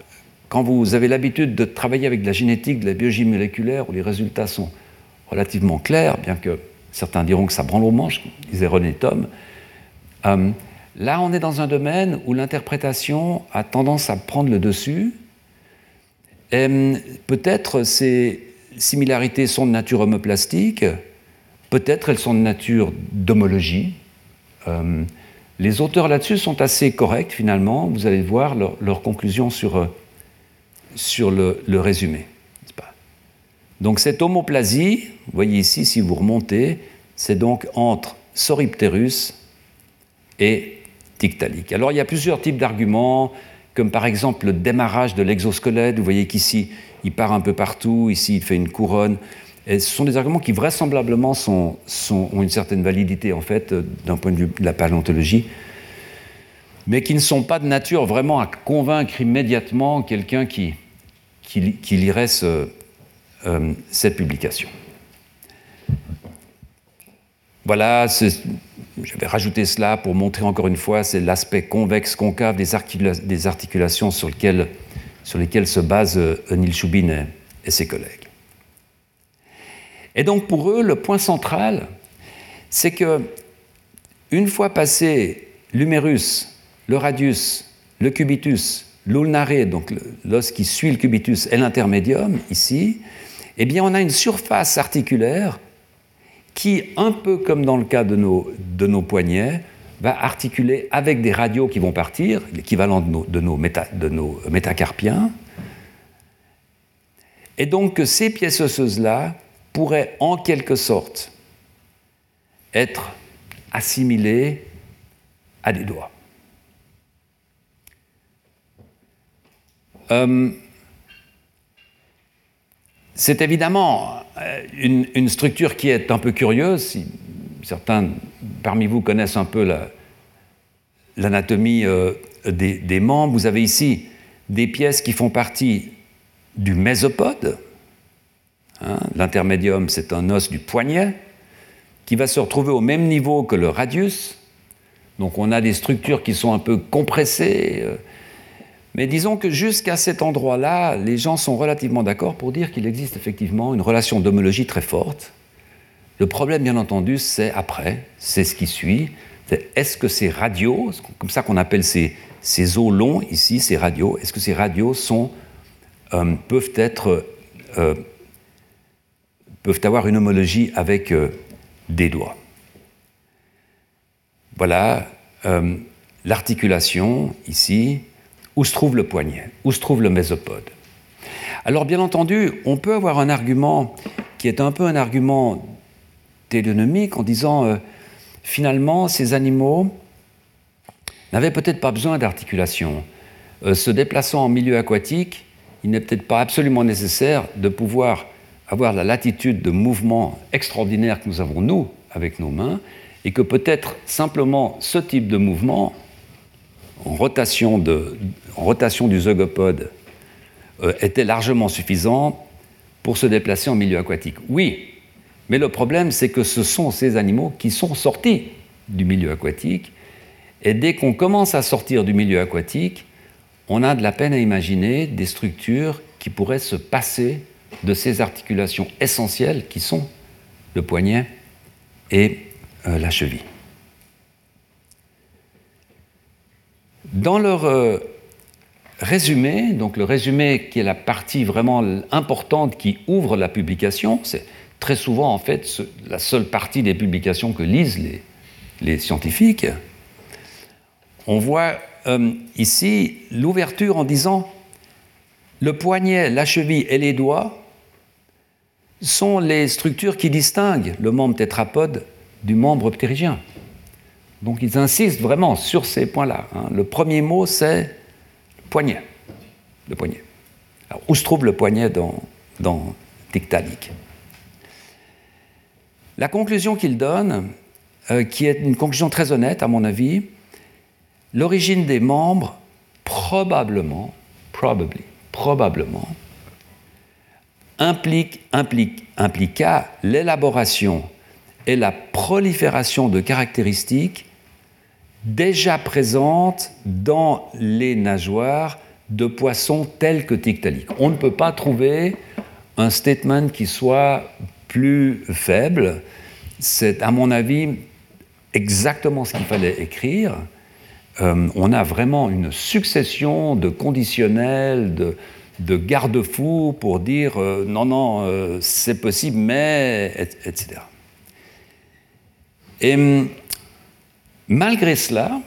quand vous avez l'habitude de travailler avec de la génétique, de la biologie moléculaire, où les résultats sont relativement clairs, bien que certains diront que ça branle au manche, disait René Thom, euh, là on est dans un domaine où l'interprétation a tendance à prendre le dessus. Peut-être ces similarités sont de nature homoplastique, peut-être elles sont de nature d'homologie. Euh, les auteurs là-dessus sont assez corrects finalement, vous allez voir leurs leur conclusions sur, euh, sur le, résumé. Donc cette homoplasie, vous voyez ici, si vous remontez, c'est donc entre Sorypterus et Tiktaalik. Alors il y a plusieurs types d'arguments, comme par exemple le démarrage de l'exosquelette. Vous voyez qu'ici, il part un peu partout, ici, il fait une couronne. Ce sont des arguments qui vraisemblablement ont une certaine validité, en fait, d'un point de vue de la paléontologie, mais qui ne sont pas de nature vraiment à convaincre immédiatement quelqu'un qui, qui, lirait euh, cette publication. Voilà, j'avais rajouté cela pour montrer encore une fois, c'est l'aspect convexe-concave des, des, articulations sur lesquelles, se basent euh, Neil Shubin et, ses collègues. Et donc pour eux, le point central, c'est que une fois passé l'humérus, le radius, le cubitus, l'ulnaré, donc l'os qui suit le cubitus, et l'intermédium, ici, eh bien, on a une surface articulaire qui, un peu comme dans le cas de nos, poignets, va articuler avec des radios qui vont partir, l'équivalent de nos, de, métacarpiens. Et donc ces pièces osseuses-là pourraient en quelque sorte être assimilées à des doigts. Euh, c'est évidemment euh, une, structure qui est un peu curieuse. Si certains parmi vous connaissent un peu l'anatomie euh, des, membres, vous avez ici des pièces qui font partie du mésopode. Hein, l'intermédium, c'est un os du poignet qui va se retrouver au même niveau que le radius. Donc on a des structures qui sont un peu compressées. Mais disons que jusqu'à cet endroit-là, les gens sont relativement d'accord pour dire qu'il existe effectivement une relation d'homologie très forte. Le problème, bien entendu, c'est après, c'est ce qui suit. est-ce que ces radios, comme ça qu'on appelle ces, ces, os longs ici, ces radios, est-ce que ces radios euh, peuvent être, euh, peuvent avoir une homologie avec euh, des doigts? Voilà l'articulation ici où se trouve le poignet, où se trouve le mésopode? Alors bien entendu, on peut avoir un argument qui est un peu un argument télénomique en disant euh, finalement ces animaux n'avaient peut-être pas besoin d'articulation. Euh, se déplaçant en milieu aquatique, il n'est peut-être pas absolument nécessaire de pouvoir avoir la latitude de mouvement extraordinaire que nous avons nous avec nos mains, et que peut-être simplement ce type de mouvement en rotation, du zygopode euh, était largement suffisant pour se déplacer en milieu aquatique. Oui, mais le problème, c'est que ce sont ces animaux qui sont sortis du milieu aquatique, et dès qu'on commence à sortir du milieu aquatique, on a de la peine à imaginer des structures qui pourraient se passer de ces articulations essentielles qui sont le poignet et euh, la cheville. Dans leur euh, résumé, donc le résumé qui est la partie vraiment importante qui ouvre la publication, c'est très souvent en fait la seule partie des publications que lisent les, scientifiques, on voit euh, ici l'ouverture en disant le poignet, la cheville et les doigts sont les structures qui distinguent le membre tétrapode du membre ptérygien. Donc ils insistent vraiment sur ces points-là. Hein. Le premier mot, c'est le poignet. Le poignet. Alors, où se trouve le poignet dans, dans La conclusion qu'il donne, euh, qui est une conclusion très honnête à mon avis, l'origine des membres probablement, probably, probablement, implique, implique, impliqua l'élaboration et la prolifération de caractéristiques déjà présente dans les nageoires de poissons tels que Tiktaalik. On ne peut pas trouver un statement qui soit plus faible. C'est, à mon avis, exactement ce qu'il fallait écrire. Euh, on a vraiment une succession de conditionnels, de, de garde-fous pour dire euh, non, non, euh, c'est possible, mais, etc. Et malgré cela,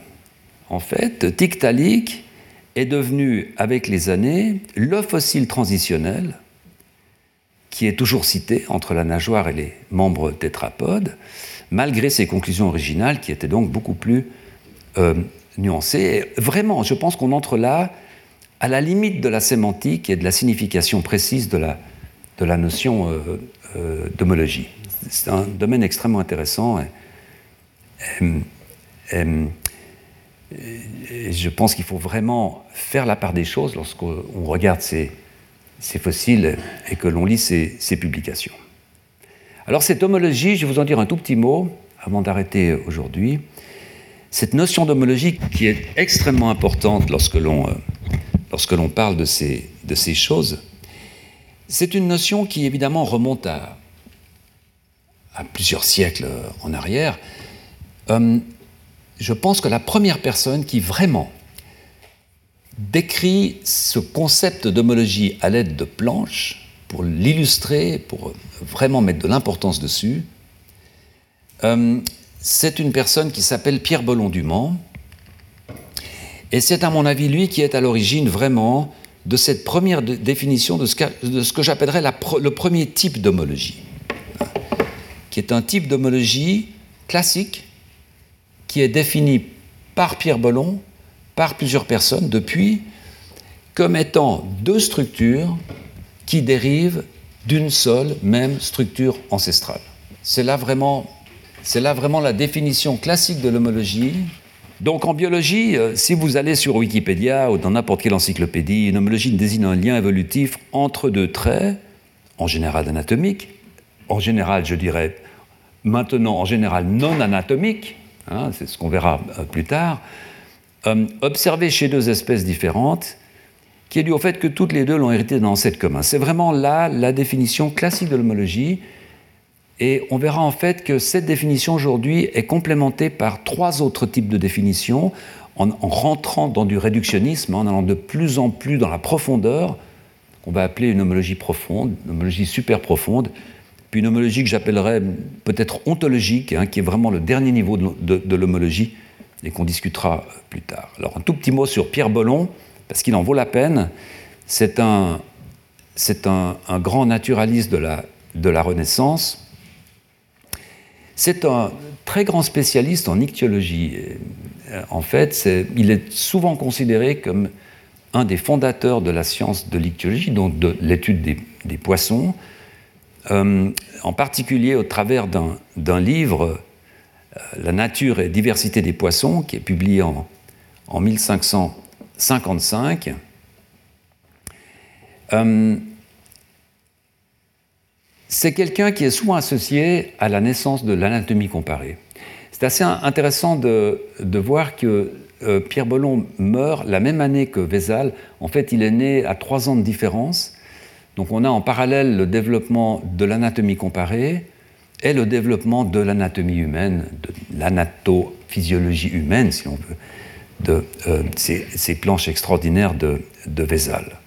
en fait, Tiktaalik est devenu, avec les années, le fossile transitionnel qui est toujours cité entre la nageoire et les membres tétrapodes, malgré ses conclusions originales qui étaient donc beaucoup plus euh, nuancées. vraiment, je pense qu'on entre là à la limite de la sémantique et de la signification précise de la, notion euh, euh, d'homologie. C'est un domaine extrêmement intéressant. Je pense qu'il faut vraiment faire la part des choses lorsqu'on regarde ces, fossiles et que l'on lit ces, publications. Alors cette homologie, je vais vous en dire un tout petit mot avant d'arrêter aujourd'hui. Cette notion d'homologie qui est extrêmement importante lorsque l'on euh, lorsque parle de ces, de ces choses, c'est une notion qui évidemment remonte à, à plusieurs siècles en arrière. Euh, je pense que la première personne qui vraiment décrit ce concept d'homologie à l'aide de planches, pour l'illustrer, pour vraiment mettre de l'importance dessus, euh, c'est une personne qui s'appelle Pierre Bollon du Mans, et c'est à mon avis lui qui est à l'origine vraiment de cette première définition de ce que, que j'appellerais le premier type d'homologie, qui est un type d'homologie classique qui est défini par Pierre Bollon, par plusieurs personnes depuis, comme étant deux structures qui dérivent d'une seule même structure ancestrale. C'est là vraiment, là vraiment la définition classique de l'homologie donc en biologie, euh, si vous allez sur Wikipédia ou dans n'importe quelle encyclopédie, une homologie désigne un lien évolutif entre deux traits, en général anatomiques, en général, je dirais, maintenant en général non anatomiques, hein, c'est ce qu'on verra euh, plus tard, euh, observés chez deux espèces différentes, qui est dû au fait que toutes les deux l'ont hérité d'un ancêtre commun. C'est vraiment là la définition classique de l'homologie. Et on verra en fait que cette définition aujourd'hui est complémentée par trois autres types de définitions en, rentrant dans du réductionnisme, en allant de plus en plus dans la profondeur, qu'on va appeler une homologie profonde, une homologie super profonde, une homologie que j'appellerais peut-être ontologique, hein, qui est vraiment le dernier niveau de, l'homologie et qu'on discutera plus tard. Alors un tout petit mot sur Pierre Bollon, parce qu'il en vaut la peine. C'est un, un, un, grand naturaliste de la, de la Renaissance c'est un très grand spécialiste en ichthyologie. Euh, en fait, il est souvent considéré comme un des fondateurs de la science de l'ichthyologie, donc de l'étude des, poissons, euh, en particulier au travers d'un livre, euh, La nature et diversité des poissons, qui est publié en, en 1555 c'est quelqu'un qui est souvent associé à la naissance de l'anatomie comparée. C'est assez intéressant de, voir que euh, Pierre Bollon meurt la même année que Vézal. En fait, il est né à trois ans de différence. Donc on a en parallèle le développement de l'anatomie comparée et le développement de l'anatomie humaine, de l'anatophysiologie humaine, si on veut, de euh, ces, planches extraordinaires de, de Vézal.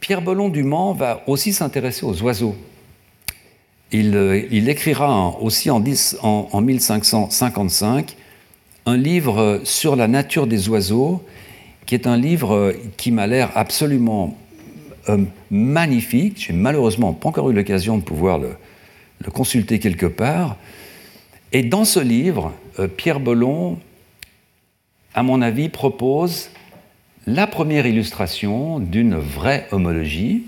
Pierre Bollon du Mans va aussi s'intéresser aux oiseaux. Il, euh, écrira aussi en, 1555 un livre sur la nature des oiseaux, qui est un livre qui m'a l'air absolument euh, magnifique. J'ai malheureusement pas encore eu l'occasion de pouvoir le, consulter quelque part. Et dans ce livre, Pierre Bollon, à mon avis, propose la première illustration d'une vraie homologie.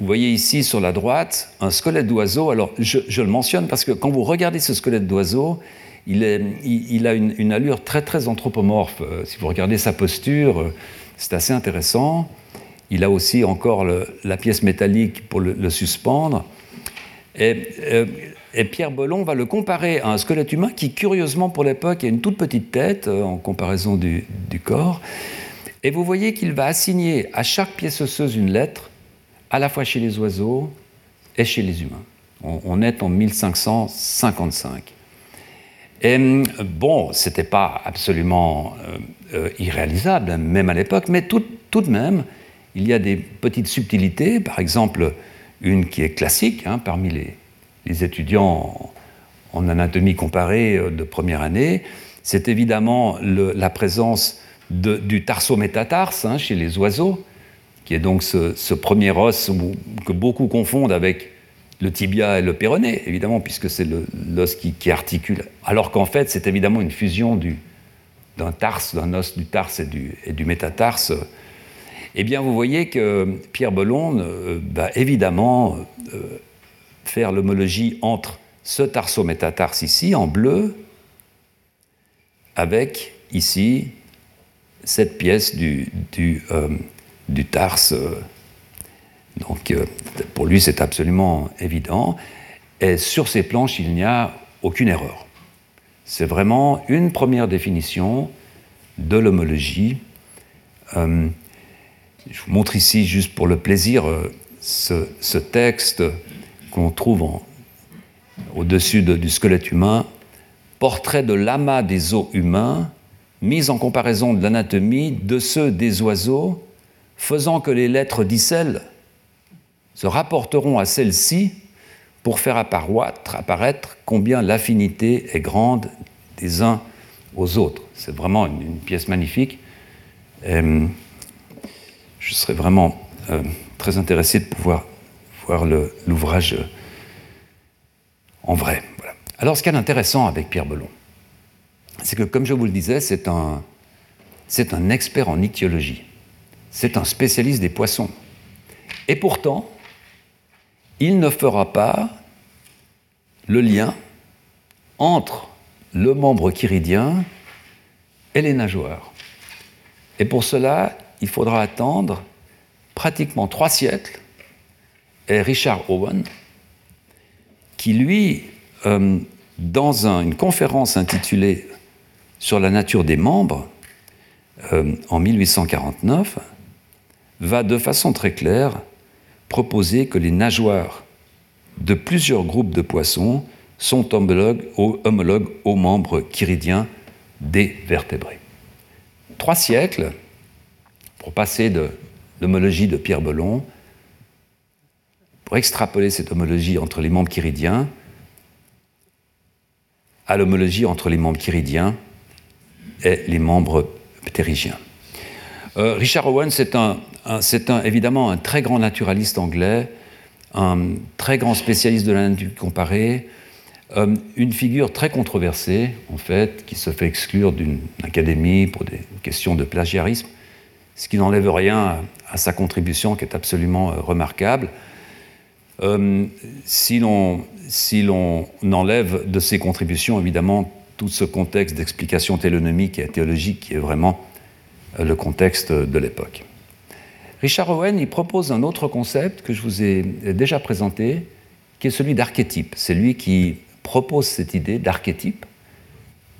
Vous voyez ici sur la droite un squelette d'oiseau. Alors je, le mentionne parce que quand vous regardez ce squelette d'oiseau, il, a une, allure très très anthropomorphe. Euh, si vous regardez sa posture, euh, c'est assez intéressant. Il a aussi encore la pièce métallique pour le, suspendre. Et euh, Pierre Bellon va le comparer à un squelette humain qui, curieusement pour l'époque, a une toute petite tête euh, en comparaison du, corps. Et vous voyez qu'il va assigner à chaque pièce osseuse une lettre, à la fois chez les oiseaux et chez les humains. On, est en 1555. Et bon, c'était pas absolument euh, irréalisable, même à l'époque, mais tout, de même, il y a des petites subtilités, par exemple une qui est classique hein, parmi les, étudiants en, anatomie comparée euh, de première année, c'est évidemment la présence du tarsométatarse hein, chez les oiseaux, qui est donc ce, premier os que beaucoup confondent avec le tibia et le péroné, évidemment, puisque c'est l'os qui, articule. Alors qu'en fait, c'est évidemment une fusion d'un tarse, d'un os du tarse et du, et du métatarse. Eh bien, vous voyez que Pierre Bellon euh, va évidemment euh, faire l'homologie entre ce tarsométatarse ici, en bleu, avec ici cette pièce du, euh, tarse. Donc pour lui c'est absolument évident. Et sur ces planches il n'y a aucune erreur. C'est vraiment une première définition de l'homologie. Je vous montre ici juste pour le plaisir ce, ce texte qu'on trouve au-dessus du squelette humain, portrait de l'amas des os humains, mis en comparaison de l'anatomie de ceux des oiseaux, faisant que les lettres d'Icelle se rapporteront à celles-ci pour faire apparaître combien l'affinité est grande des uns aux autres. C'est vraiment une, pièce magnifique. Je serais vraiment euh, très intéressé de pouvoir voir l'ouvrage en vrai. Alors, ce qui est intéressant avec Pierre Belon, c'est que, comme je vous le disais, c'est un, c'est un expert en ichthyologie. C'est un spécialiste des poissons. Et pourtant, il ne fera pas le lien entre le membre chiridien et les nageoires. Et pour cela, il faudra attendre pratiquement trois siècles et Richard Owen, qui lui, euh, dans une conférence intitulée Sur la nature des membres, euh, en 1849, va de façon très claire proposer que les nageoires de plusieurs groupes de poissons sont homologues, homologues aux membres chiridiens des vertébrés. Trois siècles pour passer de l'homologie de Pierre Belon pour extrapoler cette homologie entre les membres chiridiens à l'homologie entre les membres chiridiens et les membres ptérygiens. Euh, Richard Owen, c'est un, évidemment un très grand naturaliste anglais, un très grand spécialiste de la nature comparée, euh, une figure très controversée, en fait, qui se fait exclure d'une académie pour des questions de plagiarisme, ce qui n'enlève rien à, sa contribution qui est absolument euh, remarquable. Euh, si l'on enlève de ses contributions, évidemment, tout ce contexte d'explication télonomique et théologique qui est vraiment euh, le contexte de l'époque. Richard Owen il propose un autre concept que je vous ai déjà présenté, qui est celui d'archétype. C'est lui qui propose cette idée d'archétype,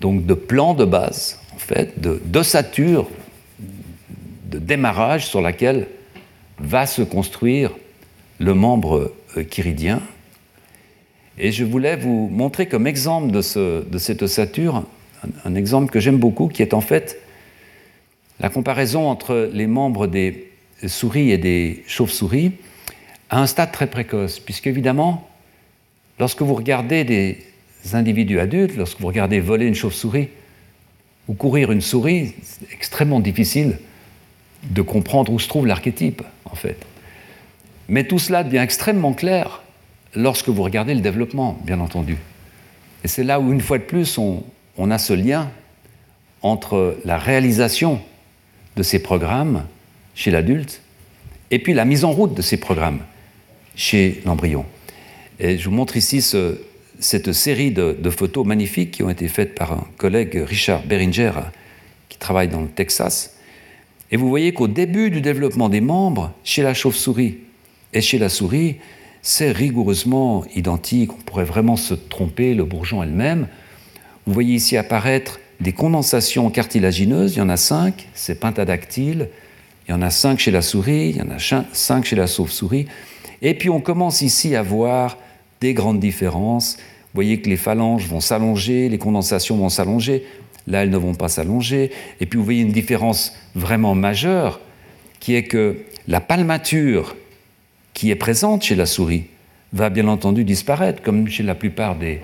donc de plan de base, en fait, d'ossature, de démarrage sur laquelle va se construire le membre chiridien. Et je voulais vous montrer comme exemple de, de cette ossature un, exemple que j'aime beaucoup, qui est en fait la comparaison entre les membres des souris et des chauves-souris à un stade très précoce, puisque évidemment, lorsque vous regardez des individus adultes, lorsque vous regardez voler une chauve-souris ou courir une souris, c'est extrêmement difficile de comprendre où se trouve l'archétype, en fait. Mais tout cela devient extrêmement clair lorsque vous regardez le développement, bien entendu. Et c'est là où, une fois de plus, on, a ce lien entre la réalisation de ces programmes chez l'adulte et puis la mise en route de ces programmes chez l'embryon. Et je vous montre ici cette série de, de, photos magnifiques qui ont été faites par un collègue, Richard Beringer, qui travaille dans le Texas. Et vous voyez qu'au début du développement des membres, chez la chauve-souris, et chez la souris, c'est rigoureusement identique. On pourrait vraiment se tromper, le bourgeon elle-même. Vous voyez ici apparaître des condensations cartilagineuses, il y en a cinq, c'est pentadactyle, il y en a cinq chez la souris, il y en a cinq chez la sauve-souris. Et puis on commence ici à voir des grandes différences. Vous voyez que les phalanges vont s'allonger, les condensations vont s'allonger. Là, elles ne vont pas s'allonger. Et puis vous voyez une différence vraiment majeure, qui est que la palmature qui est présente chez la souris va bien entendu disparaître, comme chez la plupart des,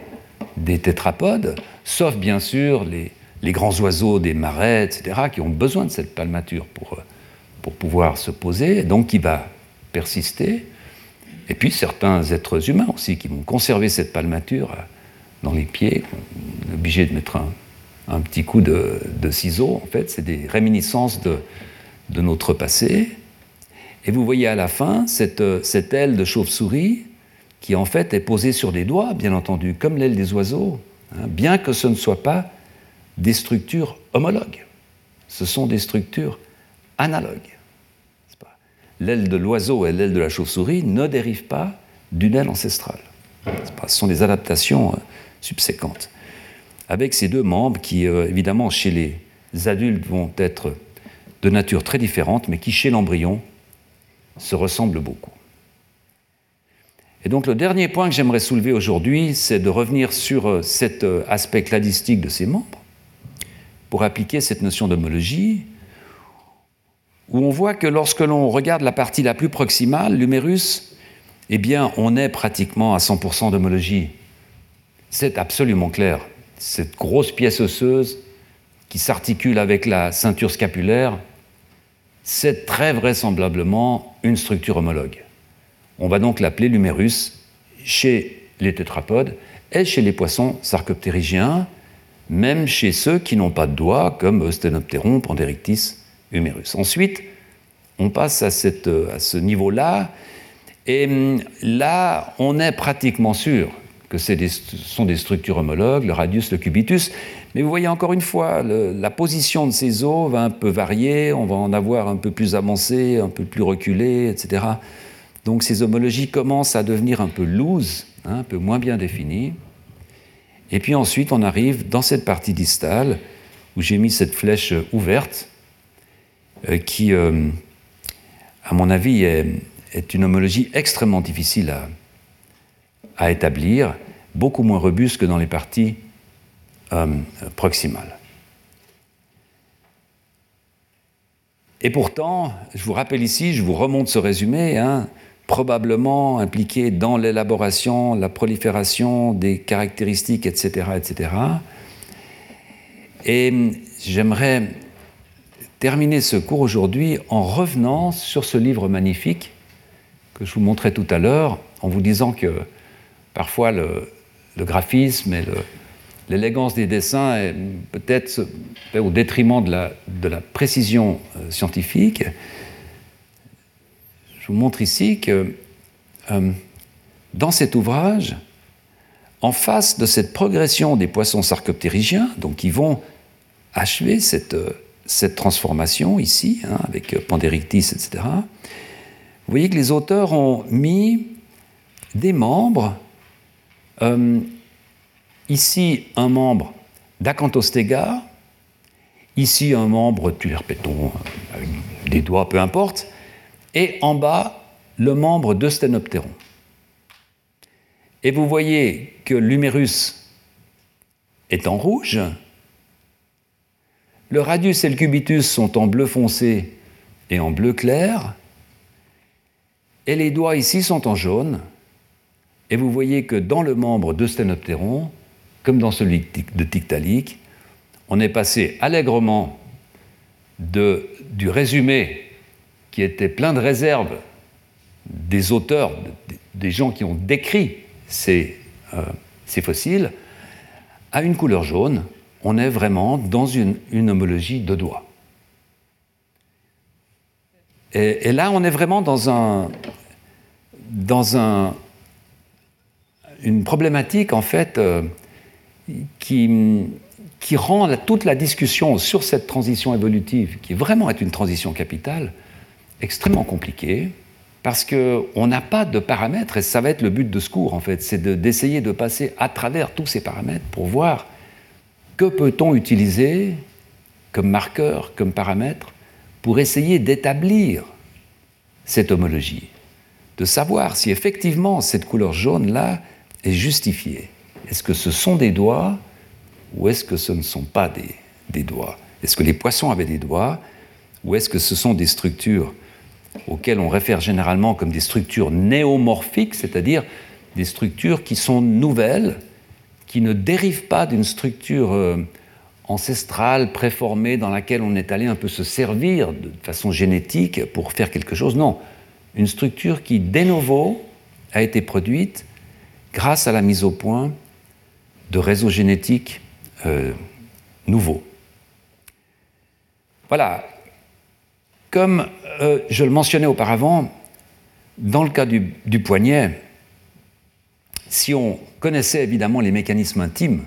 des tétrapodes, sauf bien sûr les, les, grands oiseaux des marais, etc., qui ont besoin de cette palmature pour, pour pouvoir se poser, donc qui va persister. Et puis certains êtres humains aussi qui vont conserver cette palmature dans les pieds, on est obligé de mettre un, un petit coup de, ciseau, en fait, c'est des réminiscences de, notre passé. Et vous voyez à la fin cette, cette aile de chauve-souris qui en fait est posée sur des doigts, bien entendu, comme l'aile des oiseaux, hein, bien que ce ne soit pas des structures homologues. Ce sont des structures analogues. L'aile de l'oiseau et l'aile de la chauve-souris ne dérivent pas d'une aile ancestrale. Ce sont des adaptations euh, subséquentes avec ces deux membres qui, euh, évidemment, chez les adultes vont être de nature très différente, mais qui, chez l'embryon, se ressemblent beaucoup. Et donc le dernier point que j'aimerais soulever aujourd'hui, c'est de revenir sur euh, cet euh, aspect cladistique de ces membres, pour appliquer cette notion d'homologie, où on voit que lorsque l'on regarde la partie la plus proximale, l'humérus, eh bien, on est pratiquement à 100% d'homologie. C'est absolument clair cette grosse pièce osseuse qui s'articule avec la ceinture scapulaire, c'est très vraisemblablement une structure homologue. On va donc l'appeler l'humérus chez les tétrapodes et chez les poissons sarcoptérygiens, même chez ceux qui n'ont pas de doigts, comme Stenopteron, Panderictis, humérus. Ensuite, on passe à, à ce niveau-là, et hum, là, on est pratiquement sûr ce sont des structures homologues, le radius, le cubitus. Mais vous voyez encore une fois, la position de ces os va un peu varier, on va en avoir un peu plus avancé, un peu plus reculé, etc. Donc ces homologies commencent à devenir un peu loose, hein, un peu moins bien définies. Et puis ensuite, on arrive dans cette partie distale où j'ai mis cette flèche ouverte euh, qui, euh, à mon avis, est, est une homologie extrêmement difficile à, à établir, beaucoup moins robuste que dans les parties euh, proximales. Et pourtant, je vous rappelle ici, je vous remonte ce résumé, hein, probablement impliqué dans l'élaboration, la prolifération des caractéristiques, etc. etc. Et j'aimerais terminer ce cours aujourd'hui en revenant sur ce livre magnifique que je vous montrais tout à l'heure, en vous disant que parfois le, graphisme et l'élégance des dessins est peut-être au détriment de la, précision euh, scientifique. Je vous montre ici que euh, dans cet ouvrage, en face de cette progression des poissons sarcoptérygiens, donc qui vont achever cette, euh, transformation ici, hein, avec Panderictis, etc., vous voyez que les auteurs ont mis des membres euh, ici, un membre d'Acanthostega, ici, un membre Tulerpeton, avec des doigts, peu importe, et en bas, le membre de Stenopteron. Et vous voyez que l'humérus est en rouge, le radius et le cubitus sont en bleu foncé et en bleu clair, et les doigts ici sont en jaune, et vous voyez que dans le membre de Stenopteron, comme dans celui de Tiktaalik, on est passé allègrement du résumé qui était plein de réserves des auteurs, des gens qui ont décrit ces, euh, ces fossiles, à une couleur jaune. On est vraiment dans une, homologie de doigts. Et, et, là, on est vraiment dans un, dans un, une problématique en fait euh, qui, qui rend toute la discussion sur cette transition évolutive, qui vraiment est une transition capitale, extrêmement compliquée. parce qu'on n'a pas de paramètres, et ça va être le but de ce cours en fait, c'est d'essayer de, passer à travers tous ces paramètres pour voir que peut-on utiliser comme marqueur, comme paramètre, pour essayer d'établir cette homologie, de savoir si effectivement cette couleur jaune-là est justifiée. Est-ce que ce sont des doigts ou est-ce que ce ne sont pas des, des doigts? Est-ce que les poissons avaient des doigts ou est-ce que ce sont des structures auxquelles on réfère généralement comme des structures néomorphiques, c'est-à-dire des structures qui sont nouvelles, qui ne dérivent pas d'une structure euh, ancestrale, préformée, dans laquelle on est allé un peu se servir de façon génétique pour faire quelque chose? Non, une structure qui, de novo, a été produite grâce à la mise au point de réseaux génétiques euh, nouveaux. Voilà, comme euh, je le mentionnais auparavant, dans le cas du, poignet, si on connaissait évidemment les mécanismes intimes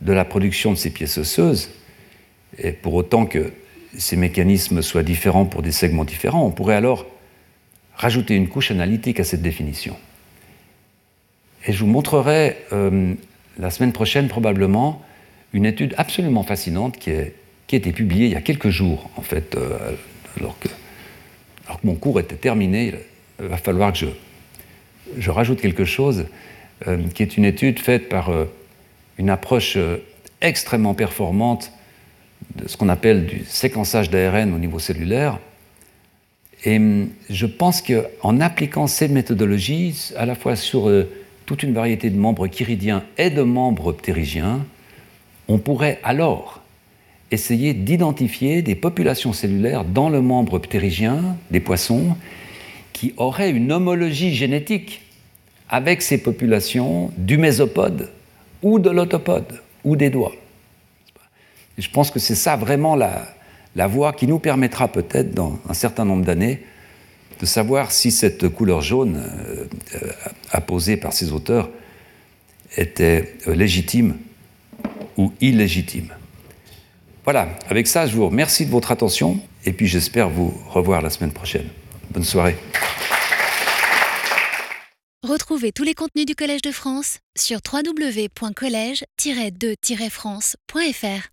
de la production de ces pièces osseuses, et pour autant que ces mécanismes soient différents pour des segments différents, on pourrait alors rajouter une couche analytique à cette définition. Et je vous montrerai euh, la semaine prochaine probablement une étude absolument fascinante qui, a été publiée il y a quelques jours, en fait, euh, alors que, mon cours était terminé, il va falloir que je, rajoute quelque chose, euh, qui est une étude faite par une approche extrêmement performante de ce qu'on appelle du séquençage d'ARN au niveau cellulaire. Et hum, je pense qu'en appliquant ces méthodologies, à la fois sur toute une variété de membres chiridiens et de membres ptérygiens, on pourrait alors essayer d'identifier des populations cellulaires dans le membre ptérygien des poissons qui auraient une homologie génétique avec ces populations du mésopode ou de l'autopode ou des doigts. je pense que c'est ça vraiment la, la voie qui nous permettra peut-être dans un certain nombre d'années de savoir si cette couleur jaune euh, apposée par ces auteurs était euh, légitime ou illégitime. Voilà, avec ça, je vous remercie de votre attention et puis j'espère vous revoir la semaine prochaine. Bonne soirée. Retrouvez tous les contenus du Collège de France sur www.colège-2-france.fr.